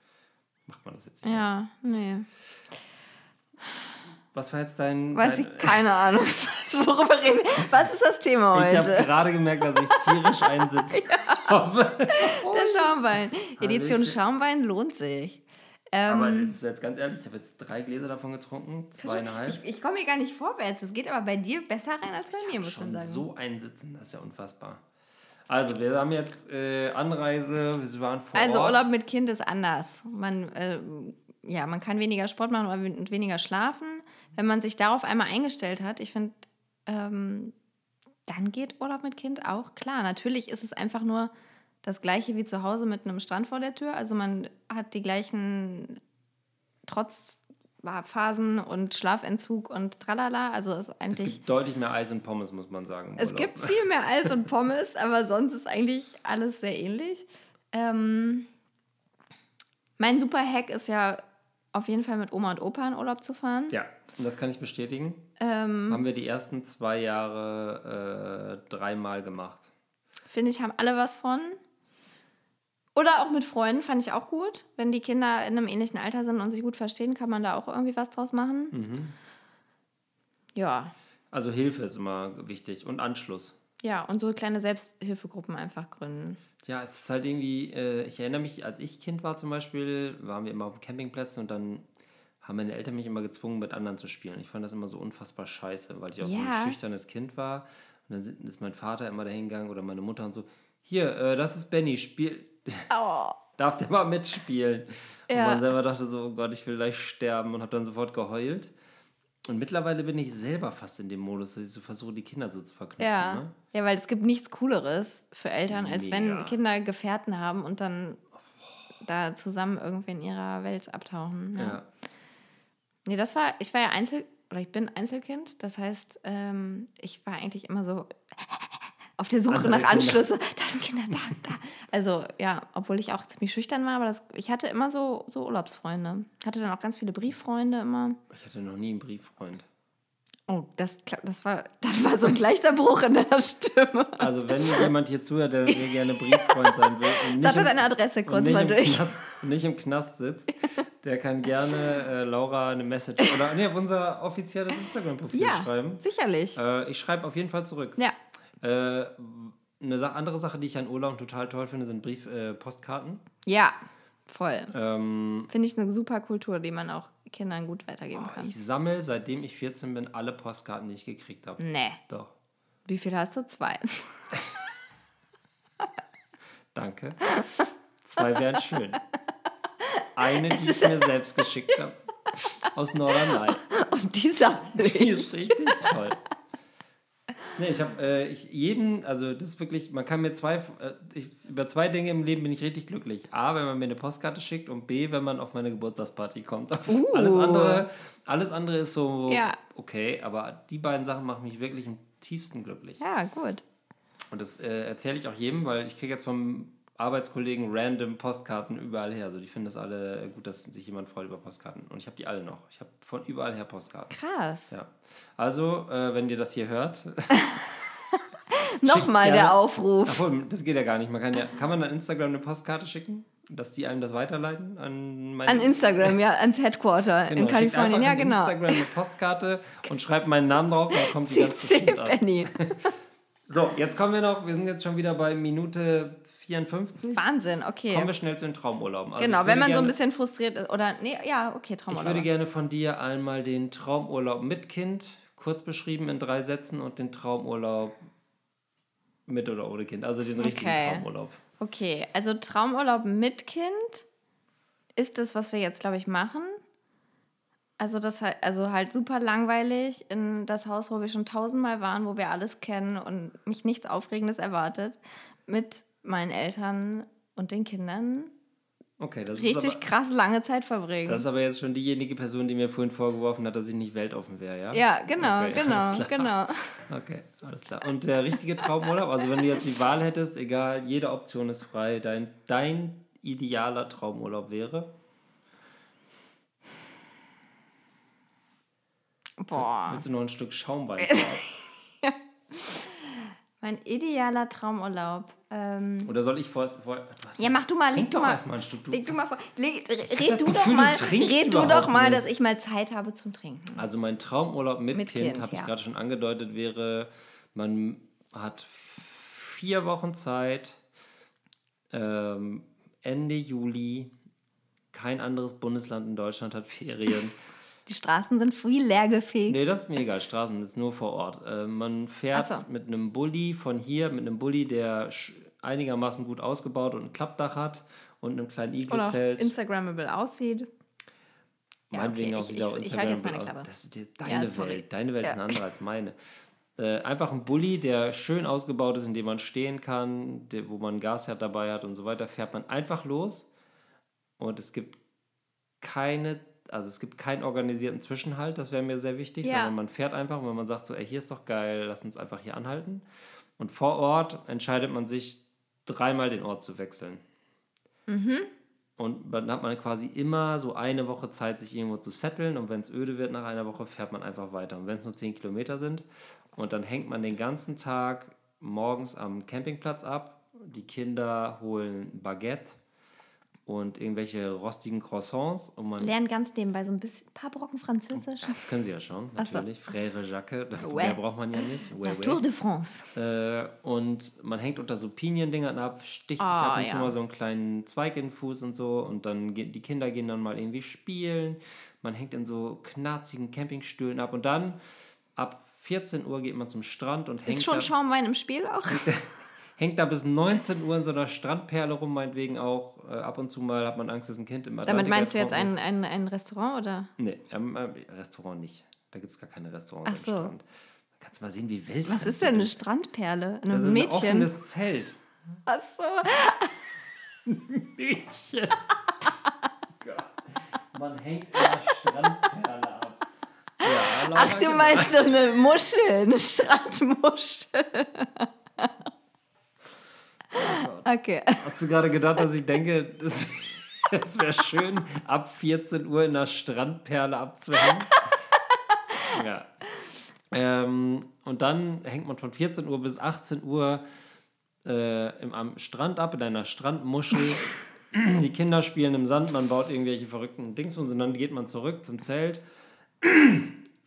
macht man das jetzt nicht. mehr. Ja, nee. Was war jetzt dein. Weiß dein, ich, keine Ahnung, was, worüber reden wir. Was ist das Thema Ich habe heute? gerade gemerkt, dass ich tierisch einsitzen habe. Der Schaumwein. Edition. Schaumwein lohnt sich. Ähm, Aber das ist jetzt ganz ehrlich, ich habe jetzt drei Gläser davon getrunken, zweieinhalb. ich ich komme hier gar nicht vorwärts. Es geht aber bei dir besser rein als bei mir, muss man schon sagen. so einsitzen, das ist ja unfassbar. Also, wir haben jetzt äh, Anreise, wir waren vor Also Ort. Urlaub mit Kind ist anders. Man, äh, ja, man kann weniger Sport machen und weniger schlafen. Wenn man sich darauf einmal eingestellt hat, ich finde, ähm, dann geht Urlaub mit Kind auch klar. Natürlich ist es einfach nur das gleiche wie zu Hause mit einem Strand vor der Tür. Also man hat die gleichen Trotzphasen und Schlafentzug und tralala. Also ist Es eigentlich gibt deutlich mehr Eis und Pommes, muss man sagen. es gibt viel mehr Eis und Pommes, aber sonst ist eigentlich alles sehr ähnlich. Ähm, mein super Hack ist ja auf jeden Fall mit Oma und Opa in Urlaub zu fahren. Ja, und das kann ich bestätigen. Ähm, Haben wir die ersten zwei Jahre äh, dreimal gemacht. Finde ich, haben alle was von. Oder auch mit Freunden, fand ich auch gut. Wenn die Kinder in einem ähnlichen Alter sind und sich gut verstehen, kann man da auch irgendwie was draus machen. Mhm. Ja, Also Hilfe ist immer wichtig und Anschluss. ja, und so kleine Selbsthilfegruppen einfach gründen. Ja, es ist halt irgendwie, äh, ich erinnere mich, als ich Kind war zum Beispiel, waren wir immer auf Campingplätzen und dann haben meine Eltern mich immer gezwungen, mit anderen zu spielen. Ich fand das immer so unfassbar scheiße, weil ich auch so Ja. ein schüchternes Kind war. Und dann ist mein Vater immer dahin gegangen oder meine Mutter und so, hier, äh, das ist Benny, spiel, Oh, darf der mal mitspielen? Und Ja. man selber dachte so, oh Gott, ich will gleich sterben und habe dann sofort geheult. Und mittlerweile bin ich selber fast in dem Modus, dass ich so versuche, die Kinder so zu verknüpfen. Ja. Ne? ja, weil es gibt nichts Cooleres für Eltern, als Mega. wenn Kinder Gefährten haben und dann da zusammen irgendwie in ihrer Welt abtauchen. Ja. Ja. Nee, das war, ich war ja Einzel, oder ich bin Einzelkind, das heißt, ähm, ich war eigentlich immer so auf der Suche nach. Anschlüsse. Da sind Kinder, da, da. Also ja, obwohl ich auch ziemlich schüchtern war, aber das, ich hatte immer so, so Urlaubsfreunde. Hatte dann auch ganz viele Brieffreunde immer. Ich hatte noch nie einen Brieffreund. Oh, das, das, war, das war so ein leichter Bruch in der Stimme. Also wenn jemand hier zuhört, der mir gerne Brieffreund sein will und nicht, Sag im, deine Adresse kurz nicht, mal im durch. Knast, nicht im Knast sitzt, der kann gerne äh, Laura eine Message oder nee, auf unser offizielles Instagram-Profil Ja, schreiben. sicherlich. Äh, ich schreibe auf jeden Fall zurück. Ja. Äh, eine andere Sache, die ich an Urlaub total toll finde, sind Brief, äh, Postkarten. Ja, voll. Ähm, Finde ich eine super Kultur, die man auch Kindern gut weitergeben kann. ich sammle, seitdem ich 14 bin, alle Postkarten, die ich gekriegt habe. Nee. Doch. Wie viel hast du? Zwei. Danke. Zwei wären schön. Eine, die ich mir selbst geschickt habe. Aus Norderney. Und die sammle Die ist ich. richtig toll. Nee, ich habe äh, ich jeden, also das ist wirklich, man kann mir zwei, äh, ich, über zwei Dinge im Leben bin ich richtig glücklich. A, wenn man mir eine Postkarte schickt und B, wenn man auf meine Geburtstagsparty kommt. Uh. Alles, andere, alles andere ist so Ja. okay, aber die beiden Sachen machen mich wirklich im tiefsten glücklich. Ja, gut. Und das äh, erzähle ich auch jedem, weil ich kriege jetzt vom Arbeitskollegen random Postkarten überall her. Also die finden das alle gut, dass sich jemand freut über Postkarten. Und ich habe die alle noch. Ich habe von überall her Postkarten. Krass. Ja. Also, äh, wenn ihr das hier hört, Nochmal gerne- der Aufruf. obwohl, das geht ja gar nicht. Man kann ja, kann man an Instagram eine Postkarte schicken, dass die einem das weiterleiten an meine An Instagram, ja, ans Headquarter in Genau, schickt Kalifornien. Ja, an genau. Instagram eine Postkarte und schreibt meinen Namen drauf und dann kommt die ganz CC bestimmt an. Penny. So, jetzt kommen wir noch, wir sind jetzt schon wieder bei Minute 54. Wahnsinn, okay. Kommen wir schnell zu den Traumurlauben. Also genau, ich wenn man so ein gerne- bisschen frustriert ist. Oder, nee, ja, okay, Ich Traumurlaub. würde gerne von dir einmal den Traumurlaub mit Kind, kurz beschrieben in drei Sätzen, und den Traumurlaub mit oder ohne Kind. Also den richtigen Okay. Traumurlaub. Okay, also Traumurlaub mit Kind ist das, was wir jetzt, glaube ich, machen. Also das halt, also halt super langweilig in das Haus, wo wir schon tausendmal waren, wo wir alles kennen und mich nichts Aufregendes erwartet, mit meinen Eltern und den Kindern Okay, das richtig ist, aber, krass lange Zeit verbringen. das ist aber jetzt schon diejenige Person, die mir vorhin vorgeworfen hat, dass ich nicht weltoffen wäre, ja? ja, genau, Okay, genau, genau. Okay, alles klar. Und der richtige Traumurlaub, also wenn du jetzt die Wahl hättest, egal, jede Option ist frei, dein, dein idealer Traumurlaub wäre? Boah. Willst du noch ein Stück Schaumwein haben? Mein idealer Traumurlaub. Ähm, Oder soll ich vor... vor was? ja, mach du mal, leg du mal. ein Stück. Du, Leg du mal vor. Leg, red du Gefühl, doch mal, red du doch mal, nicht. dass ich mal Zeit habe zum Trinken. Also mein Traumurlaub mit, Mit Kind, Kind, habe ich ja. gerade schon angedeutet, wäre, man hat vier Wochen Zeit, ähm, Ende Juli, kein anderes Bundesland in Deutschland hat Ferien. Die Straßen sind viel leergefegt. nee, das ist mir egal, Straßen ist nur vor Ort. Äh, man fährt so. mit einem Bulli von hier, mit einem Bulli, der einigermaßen gut ausgebaut und ein Klappdach hat und einem kleinen Iglo-Zelt. Instagrammable aussieht. Ja, Meinetwegen okay, auch ich- wieder ich- ich halte jetzt Instagram. meine Klappe. Das ist deine Ja. Welt. Deine Welt ist Ja. eine andere als meine. Äh, einfach ein Bulli, der schön ausgebaut ist, in dem man stehen kann, der, wo man ein Gasherd dabei hat und so weiter, fährt man einfach los und es gibt keine, also es gibt keinen organisierten Zwischenhalt, das wäre mir sehr wichtig, Ja. sondern man fährt einfach und wenn man sagt so, ey, hier ist doch geil, lass uns einfach hier anhalten. Und vor Ort entscheidet man sich, dreimal den Ort zu wechseln. Und dann hat man quasi immer so eine Woche Zeit, sich irgendwo zu setteln. Und wenn es öde wird nach einer Woche, fährt man einfach weiter. Und wenn es nur 10 Kilometer sind, und dann hängt man den ganzen Tag morgens am Campingplatz ab. Die Kinder holen Baguette und irgendwelche rostigen Croissants. Und man, Lernen ganz nebenbei so ein bisschen, paar Brocken Französisch. das können sie ja schon, Ach so. natürlich. Frère Jacques, Ouais. mehr braucht man ja nicht. Ouais, La ouais. Tour de France. Äh, und man hängt unter so Piniendingern ab, sticht sich Ah, ab und zu ja. mal so einen kleinen Zweig in den Fuß und so. Und dann gehen die Kinder gehen dann mal irgendwie spielen. Man hängt in so knarzigen Campingstühlen ab. Und dann ab 14 Uhr geht man zum Strand und hängt Ist schon da, Schaumwein im Spiel auch? hängt da bis 19 Uhr in so einer Strandperle rum, meinetwegen auch. Äh, ab und zu mal hat man Angst, dass ein Kind im Atlantik Damit meinst du jetzt ein, ist. ein, ein Restaurant oder? Nee, ähm, ähm, Restaurant nicht. Da gibt es gar keine Restaurants Ach am so. Strand. Da kannst du mal sehen, wie wild Was ist denn eine Strandperle? Ein Also ein Mädchen? offenes Zelt. Ach so. Mädchen. Gott. Man hängt in der Strandperle ab. Ja, Ach, du meinst so eine Muschel, eine Strandmuschel. Okay. Hast du gerade gedacht, dass ich denke, das, das wäre schön, ab 14 Uhr in der Strandperle abzuhängen? Ja. Ähm, und dann hängt man von 14 Uhr bis 18 Uhr äh, im, am Strand ab, in einer Strandmuschel. Die Kinder spielen im Sand, man baut irgendwelche verrückten Dingsbums und dann geht man zurück zum Zelt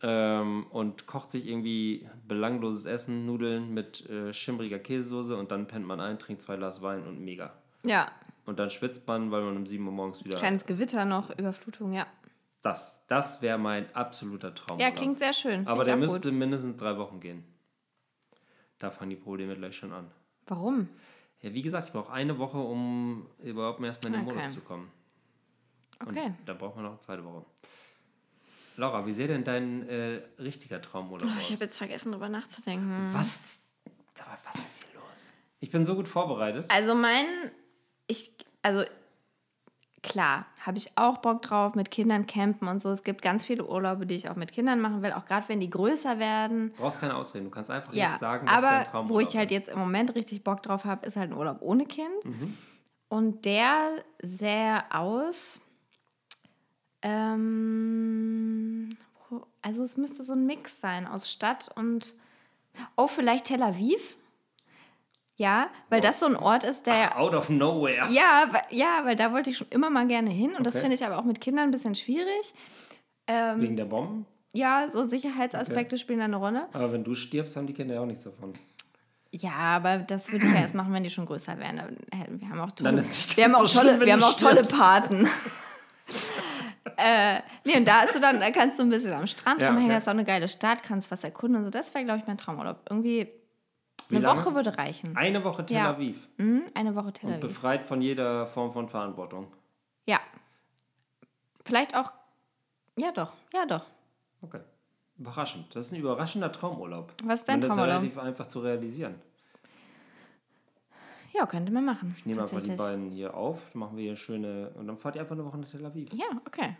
ähm, und kocht sich irgendwie belangloses Essen, Nudeln mit äh, schimmriger Käsesoße und dann pennt man ein, trinkt zwei Glas Wein und mega. Ja, Und dann schwitzt man, weil man um 7 Uhr morgens wieder. kleines Gewitter noch, Überflutung, ja. Das, das wäre mein absoluter Traum. Ja, klingt sehr schön. Aber der müsste Gut. mindestens drei Wochen gehen. Da fangen die Probleme gleich schon an. Warum? Ja, wie gesagt, ich brauche eine Woche, um überhaupt mal erstmal in den Okay. Modus zu kommen. Okay. Und da braucht man noch eine zweite Woche. Laura, wie sähe denn dein äh, richtiger Traumurlaub Oh, ich aus? habe jetzt vergessen, drüber nachzudenken. Was? Aber was ist hier los? Ich bin so gut vorbereitet. Also mein, ich, also klar, habe ich auch Bock drauf mit Kindern campen und so. Es gibt ganz viele Urlaube, die ich auch mit Kindern machen will, auch gerade wenn die größer werden. Du brauchst keine Ausreden. Du kannst einfach Ja, jetzt sagen, was dein aber Traumurlaub wo ich halt jetzt im Moment richtig Bock drauf habe, ist halt ein Urlaub ohne Kind. Mhm. Und der sähe aus. Ähm, also es müsste so ein Mix sein aus Stadt und. Oh, vielleicht Tel Aviv? Ja, weil das so ein Ort ist, der. Out of nowhere. Ja, ja, weil da wollte ich schon immer mal gerne hin. Und das Okay. finde ich aber auch mit Kindern ein bisschen schwierig. Ähm, Wegen der Bomben. ja, so Sicherheitsaspekte spielen da eine Rolle. Aber wenn du stirbst, haben die Kinder ja auch nichts davon. Ja, aber das würde ich ja erst machen, wenn die schon größer hätten- Wir haben auch tolle, Dann ist wir haben auch so tolle, schlimm, wir haben auch tolle. Paten. äh, nee, und da ist du dann, da kannst du ein bisschen am Strand Ja, rumhängen, okay. hast auch eine geile Stadt, kannst was erkunden und so. Das wäre, glaube ich, mein Traumurlaub. Irgendwie Wie eine lange? Woche würde reichen. Eine Woche Tel Ja. Aviv. Mhm, eine Woche Tel Und Aviv. befreit von jeder Form von Verantwortung. Ja. Vielleicht auch, ja doch, ja doch. Okay. Überraschend. Das ist ein überraschender Traumurlaub. Was ist dein Und das ist Traumurlaub? relativ einfach zu realisieren. Ja, könnte man machen. Ich nehme einfach die beiden hier auf, dann machen wir hier schöne. Und dann fahrt ihr einfach eine Woche nach Tel Aviv. Ja, okay.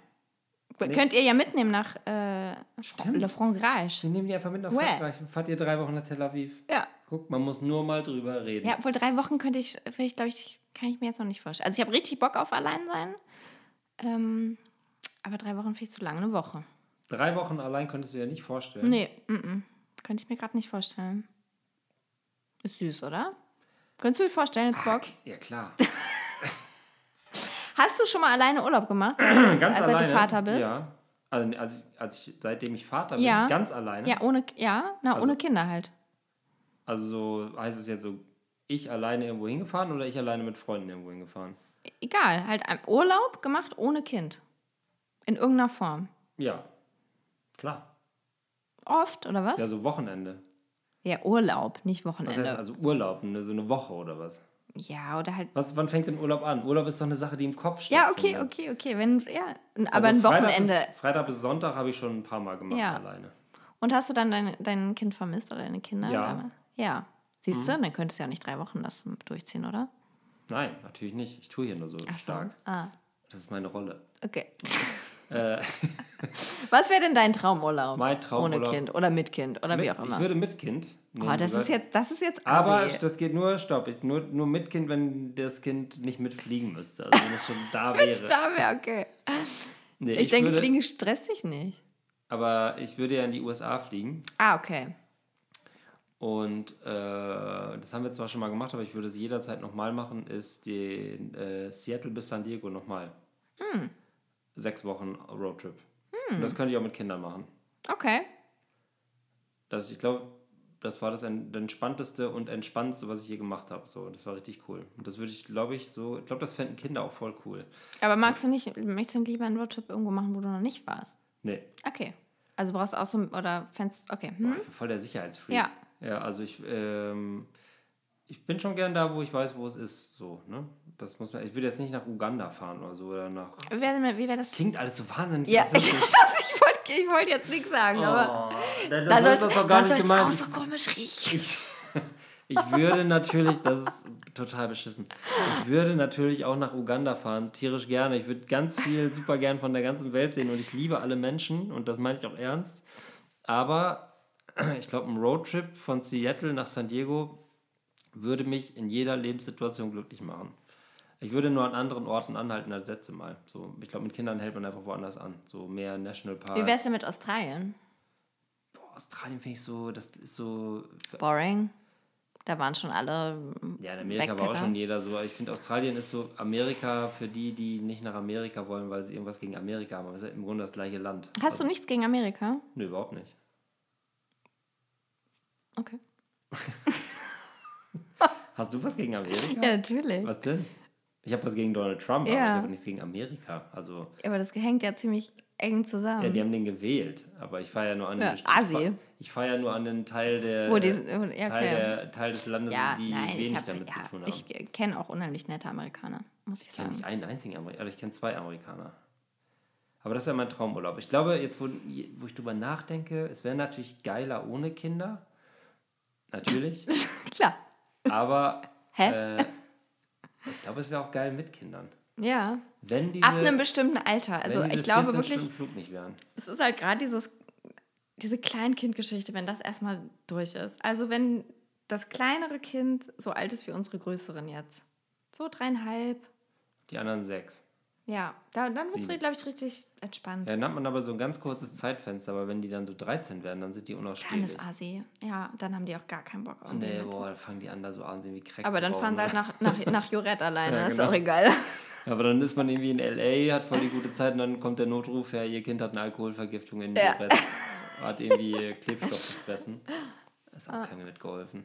Nee. Könnt ihr ja mitnehmen nach äh, Stimmt. Le Frangrage. Wir nehmen die einfach mit nach Ouais. Frankreich. Fahrt ihr drei Wochen nach Tel Aviv. Ja. Guck, man muss nur mal drüber reden. Ja, obwohl drei Wochen könnte ich, vielleicht glaube ich, kann ich mir jetzt noch nicht vorstellen. Also ich habe richtig Bock auf allein sein. Ähm, aber drei Wochen finde ich zu lang, eine Woche. Drei Wochen allein könntest du dir nicht vorstellen. Nee, mm -mm. könnte ich mir gerade nicht vorstellen. Ist süß, oder? Könntest du dir vorstellen, jetzt Bock? Ja, klar. Hast du schon mal alleine Urlaub gemacht, Ganz als alleine. du Vater bist? Ja. Also, als ich, als ich, seitdem ich Vater bin, Ja. ganz alleine. Ja, ohne, ja, na, Also- ohne Kinder halt. Also so heißt es jetzt so, ich alleine irgendwo hingefahren oder ich alleine mit Freunden irgendwo hingefahren? Egal, halt ein Urlaub gemacht ohne Kind. In irgendeiner Form. Ja, klar. Oft, oder was? Ja, so Wochenende. Ja, Urlaub, nicht Wochenende. heißt also Urlaub, ne, so eine Woche oder was? Ja, oder halt. was? Wann fängt denn Urlaub an? Urlaub ist doch eine Sache, die im Kopf steht. Ja, okay, okay, okay. Wenn, ja, aber Also ein Freitag Wochenende. Bis, Freitag bis Sonntag habe ich schon ein paar Mal gemacht Ja. alleine. Und hast du dann dein, dein Kind vermisst oder deine Kinder? Ja. Mhm. Ja. Siehst du, dann könntest du ja nicht drei Wochen das durchziehen, oder? Nein, natürlich nicht. Ich tue hier nur so Ach so. stark. Ah, Das ist meine Rolle. okay. Äh, Was wäre denn dein Traumurlaub? Mein Traumurlaub- Ohne Kind oder mit Kind oder wie mit, auch ich immer. würde mit Kind. Oh, nehmen, das weil- ist jetzt, das ist jetzt Aber assi. das geht nur, stopp, ich, nur, nur mit Kind, wenn das Kind nicht mitfliegen müsste. Also wenn es schon da wäre. Da wäre okay. Nee, Ich, denke, würde, Fliegen stresst dich nicht. Aber ich würde ja in die USA fliegen. Ah, okay. Und äh, das haben wir zwar schon mal gemacht, aber ich würde es jederzeit nochmal machen, ist den äh, Seattle bis San Diego nochmal. Hm. Sechs Wochen Roadtrip. Und das könnte ich auch mit Kindern machen. Okay. Das, ich glaube, das war das en- entspannteste und entspannendste, was ich je gemacht habe. So, das war richtig cool. Und das würde ich, glaube ich, so, ich glaube, das fänden Kinder auch voll cool. Aber magst du nicht, möchtest du lieber einen Roadtrip irgendwo machen, wo du noch nicht warst? Nee, Okay. Also brauchst du auch so, oder fändest, okay. Boah, Hm? bin voll der Sicherheitsfreak. Ja. Ja, also ich, ähm, ich bin schon gern da, wo ich weiß, wo es ist. So, ne? Das muss man, ich würde jetzt nicht nach Uganda fahren oder so oder nach. Wie wäre wär das? Klingt alles so wahnsinnig. Ja, ich, ich wollte wollt jetzt nichts sagen, aber. Oh, da, Da das soll's, ist das doch gar da nicht soll's gemeint. auch so komisch riechen. Ich, ich würde natürlich, das ist total beschissen, ich würde natürlich auch nach Uganda fahren, tierisch gerne. Ich würde ganz viel, super gern von der ganzen Welt sehen und ich liebe alle Menschen und das meine ich auch ernst. Aber ich glaube, ein Roadtrip von Seattle nach San Diego würde mich in jeder Lebenssituation glücklich machen. Ich würde nur an anderen Orten anhalten als letzte Mal. So, ich glaube, mit Kindern hält man einfach woanders an. So mehr Nationalpark. Wie wär's denn mit Australien? Boah, Australien finde ich so, das ist so. Boring. Da waren schon alle. Ja, in Amerika war auch schon jeder so. Ich finde, Australien ist so Amerika für die, die nicht nach Amerika wollen, weil sie irgendwas gegen Amerika haben. Aber es ist ja im Grunde das gleiche Land. Hast also, du nichts gegen Amerika? Nö, überhaupt nicht. Okay. Hast du was gegen Amerika? Ja, natürlich. Was denn? Ich habe was gegen Donald Trump, aber Ja. ich habe nichts gegen Amerika. Also, Aber das hängt ja ziemlich eng zusammen. ja, die haben den gewählt. Aber ich fahre ja nur an den Ja, ich Asi. Ich fahre ja nur an den Teil der Wo die, ja, Teil, der, Teil des Landes, ja, die nein, wenig ich, hab, damit zu tun haben. ich kenne auch unheimlich nette Amerikaner, muss ich Ich kenne sagen. nicht einen einzigen Amerikaner, ich kenne zwei Amerikaner. Aber das wäre mein Traumurlaub. Ich glaube, jetzt, wo, wo ich drüber nachdenke, es wäre natürlich geiler ohne Kinder. Natürlich. Klar. Aber äh, ich glaube, es wäre auch geil mit Kindern. Ja. Wenn diese, Ab einem bestimmten Alter. Also ich glaube 14 wirklich, Flug nicht wären. es ist halt gerade dieses, diese Kleinkindgeschichte, wenn das erstmal durch ist. Also wenn das kleinere Kind so alt ist wie unsere größeren jetzt. So dreieinhalb. Die anderen sechs. Ja, da, dann wird es, glaube ich, richtig entspannt. Ja, dann hat man aber so ein ganz kurzes Zeitfenster, aber wenn die dann so 13 werden, dann sind die Dann unausstehlich. ist Asi. Ja, dann haben die auch gar keinen Bock auf Nee, boah, dann fangen die an, da so an, wie Crack Aber dann fahren sie halt nach, nach, nach Jurette alleine, Ja, ist genau. auch egal. Aber dann ist man irgendwie in L.A., hat voll die gute Zeit und dann kommt der Notruf, ja, ihr Kind hat eine Alkoholvergiftung in Ja. ja. hat irgendwie Klebstoff gefressen. Ist Ah. auch keiner mitgeholfen.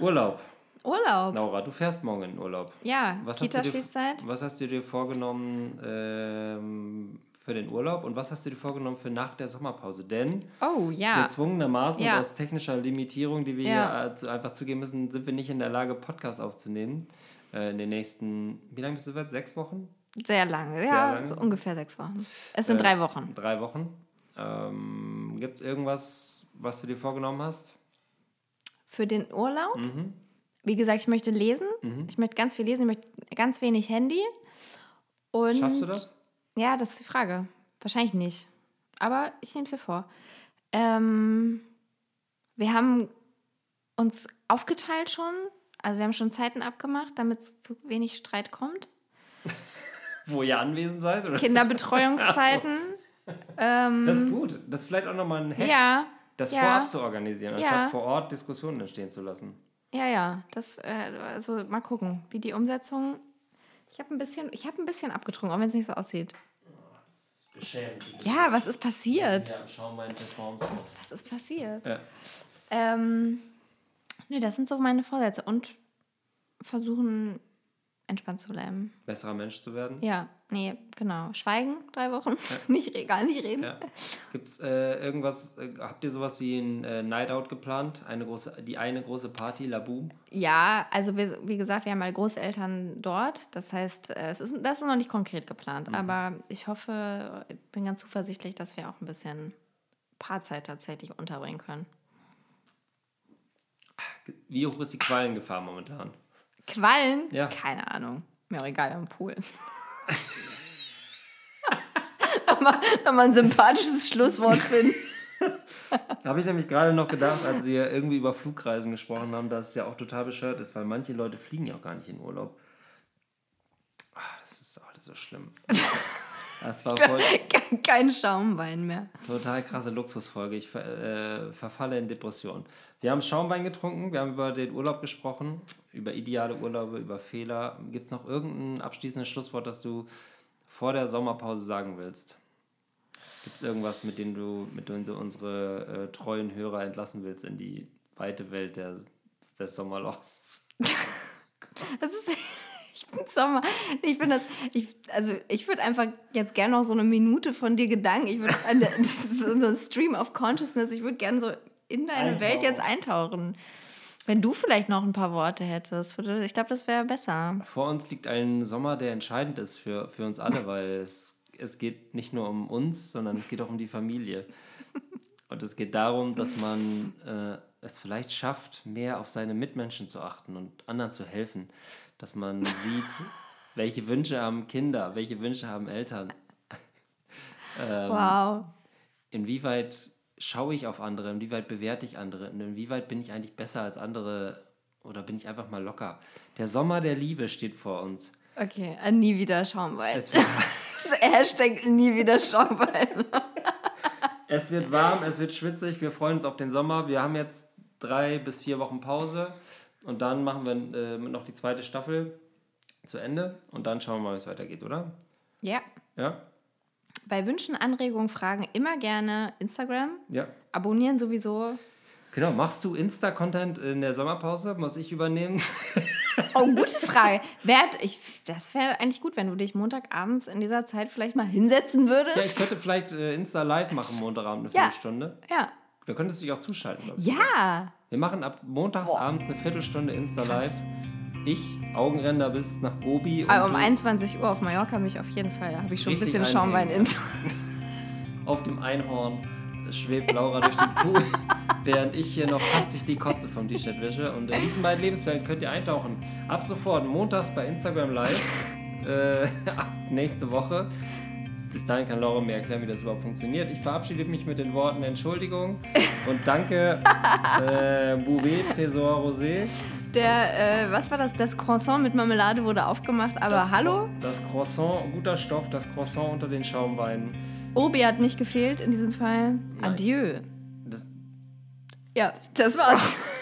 Urlaub. Urlaub. Laura, du fährst morgen in Urlaub. Ja, Was hast, du dir, Kita-Schließzeit. was hast du dir vorgenommen ähm, für den Urlaub und was hast du dir vorgenommen für nach der Sommerpause? Denn Oh, ja. gezwungenermaßen Ja. und aus technischer Limitierung, die wir Ja. hier zu- einfach zugeben müssen, sind wir nicht in der Lage, Podcasts aufzunehmen. Äh, in den nächsten, wie lange bist du weit? Sechs Wochen? Sehr lange, ja, lange. So ungefähr sechs Wochen. Es sind Äh, drei Wochen. Drei Wochen. Ähm, Gibt es irgendwas, was du dir vorgenommen hast? Für den Urlaub, Mhm. Wie gesagt, ich möchte lesen. Ich möchte ganz viel lesen, ich möchte ganz wenig Handy. Und Schaffst du das? Ja, das ist die Frage. Wahrscheinlich nicht. Aber ich nehme es dir vor. Ähm, wir haben uns aufgeteilt schon. Also wir haben schon Zeiten abgemacht, damit es zu wenig Streit kommt. Wo ihr anwesend seid? Oder? Kinderbetreuungszeiten. ähm, Das ist gut. Das ist vielleicht auch nochmal ein Hack, ja, das ja. vorab zu organisieren, Ja. anstatt vor Ort Diskussionen entstehen zu lassen. Ja, ja. Das, äh, also mal gucken, wie die Umsetzung. Ich habe ein bisschen, ich habe ein bisschen abgetrunken, auch wenn es nicht so aussieht. Beschämend. Ja, was ist passiert? Ja, schau mal in Performance. Was ist passiert? Ja. Ähm, nee, das sind so meine Vorsätze und versuchen entspannt zu bleiben. Besserer Mensch zu werden. Ja, nee, genau. Schweigen drei Wochen, nicht re- gar nicht reden. Ja. Gibt es äh, irgendwas, äh, habt ihr sowas wie ein äh, Night Out geplant? Eine große, die eine große Party, La Boom? Ja, also wir, wie gesagt, wir haben mal Großeltern dort. Das heißt, äh, es ist, das ist noch nicht konkret geplant. Aber ich hoffe, ich bin ganz zuversichtlich, dass wir auch ein bisschen Paarzeit tatsächlich unterbringen können. Wie hoch ist die Quallengefahr momentan? Quallen? Ja. Keine Ahnung. Mir auch egal, am Pool. nochmal, nochmal ein sympathisches Schlusswort finden. Habe ich nämlich gerade noch gedacht, als wir irgendwie über Flugreisen gesprochen haben, dass es ja auch total bescheuert ist, weil manche Leute fliegen ja auch gar nicht in Urlaub. Ah, das ist alles so schlimm. Das war voll Kein Schaumwein mehr. total krasse Luxusfolge. Ich äh, verfalle in Depression. Wir haben Schaumwein getrunken, wir haben über den Urlaub gesprochen, über ideale Urlaube, über Fehler. Gibt es noch irgendein abschließendes Schlusswort, das du vor der Sommerpause sagen willst? Gibt es irgendwas, mit dem du, mit dem du unsere äh, treuen Hörer entlassen willst in die weite Welt der, des Sommerlochs? Das ist Sommer. Ich finde das, ich, also ich würde einfach jetzt gerne noch so eine Minute von dir Gedanken, ich würde, so ein Stream of Consciousness, ich würde gerne so in deine Eintauchen. Welt jetzt eintauchen. Wenn du vielleicht noch ein paar Worte hättest, ich glaube, das wäre besser. Vor uns liegt ein Sommer, der entscheidend ist für, für uns alle, weil es, es geht nicht nur um uns, sondern es geht auch um die Familie. Und es geht darum, dass man äh, es vielleicht schafft, mehr auf seine Mitmenschen zu achten und anderen zu helfen. Dass man sieht, welche Wünsche haben Kinder, welche Wünsche haben Eltern. Ähm, Wow. Inwieweit schaue ich auf andere, inwieweit bewerte ich andere und inwieweit bin ich eigentlich besser als andere oder bin ich einfach mal locker. Der Sommer der Liebe steht vor uns. Okay, äh, nie wieder Schaumwein. Es wird, Hashtag nie wieder Schaumwein. Es wird warm, es wird schwitzig, wir freuen uns auf den Sommer. Wir haben jetzt drei bis vier Wochen Pause und dann machen wir äh, noch die zweite Staffel zu Ende und dann schauen wir mal, wie es weitergeht, oder? Ja. Ja? Bei Wünschen, Anregungen, Fragen immer gerne Instagram. Ja. Abonnieren sowieso. Genau, machst du Insta-Content in der Sommerpause? Muss ich übernehmen? Oh, gute Frage. Werd, ich, das wäre eigentlich gut, wenn du dich Montagabends in dieser Zeit vielleicht mal hinsetzen würdest. ja, ich könnte vielleicht äh, Insta live machen, Montagabend eine Ja. Viertelstunde. Ja. Da könntest du dich auch zuschalten. Ja. Wir machen ab montagsabends eine Viertelstunde Insta live. Ich, Augenränder bis nach Gobi. Aber um du 21 Uhr auf Mallorca mich auf jeden Fall. Da habe ich schon ein Richtig bisschen Schaumwein in. auf dem Einhorn schwebt Laura durch den Pool, während ich hier noch hastig die Kotze vom T-Shirt wische. Und in diesen beiden Lebenswelten könnt ihr eintauchen. Ab sofort, montags bei Instagram Live. äh, ab nächste Woche. Bis dahin kann Laura mir erklären, wie das überhaupt funktioniert. Ich verabschiede mich mit den Worten Entschuldigung und danke äh, Bouvet Tresor Rosé. Der, äh, was war das? Das Croissant mit Marmelade wurde aufgemacht, aber Das hallo? Das Croissant, guter Stoff, das Croissant unter den Schaumweinen. Obi hat nicht gefehlt in diesem Fall. Adieu. Das, Ja, das war's.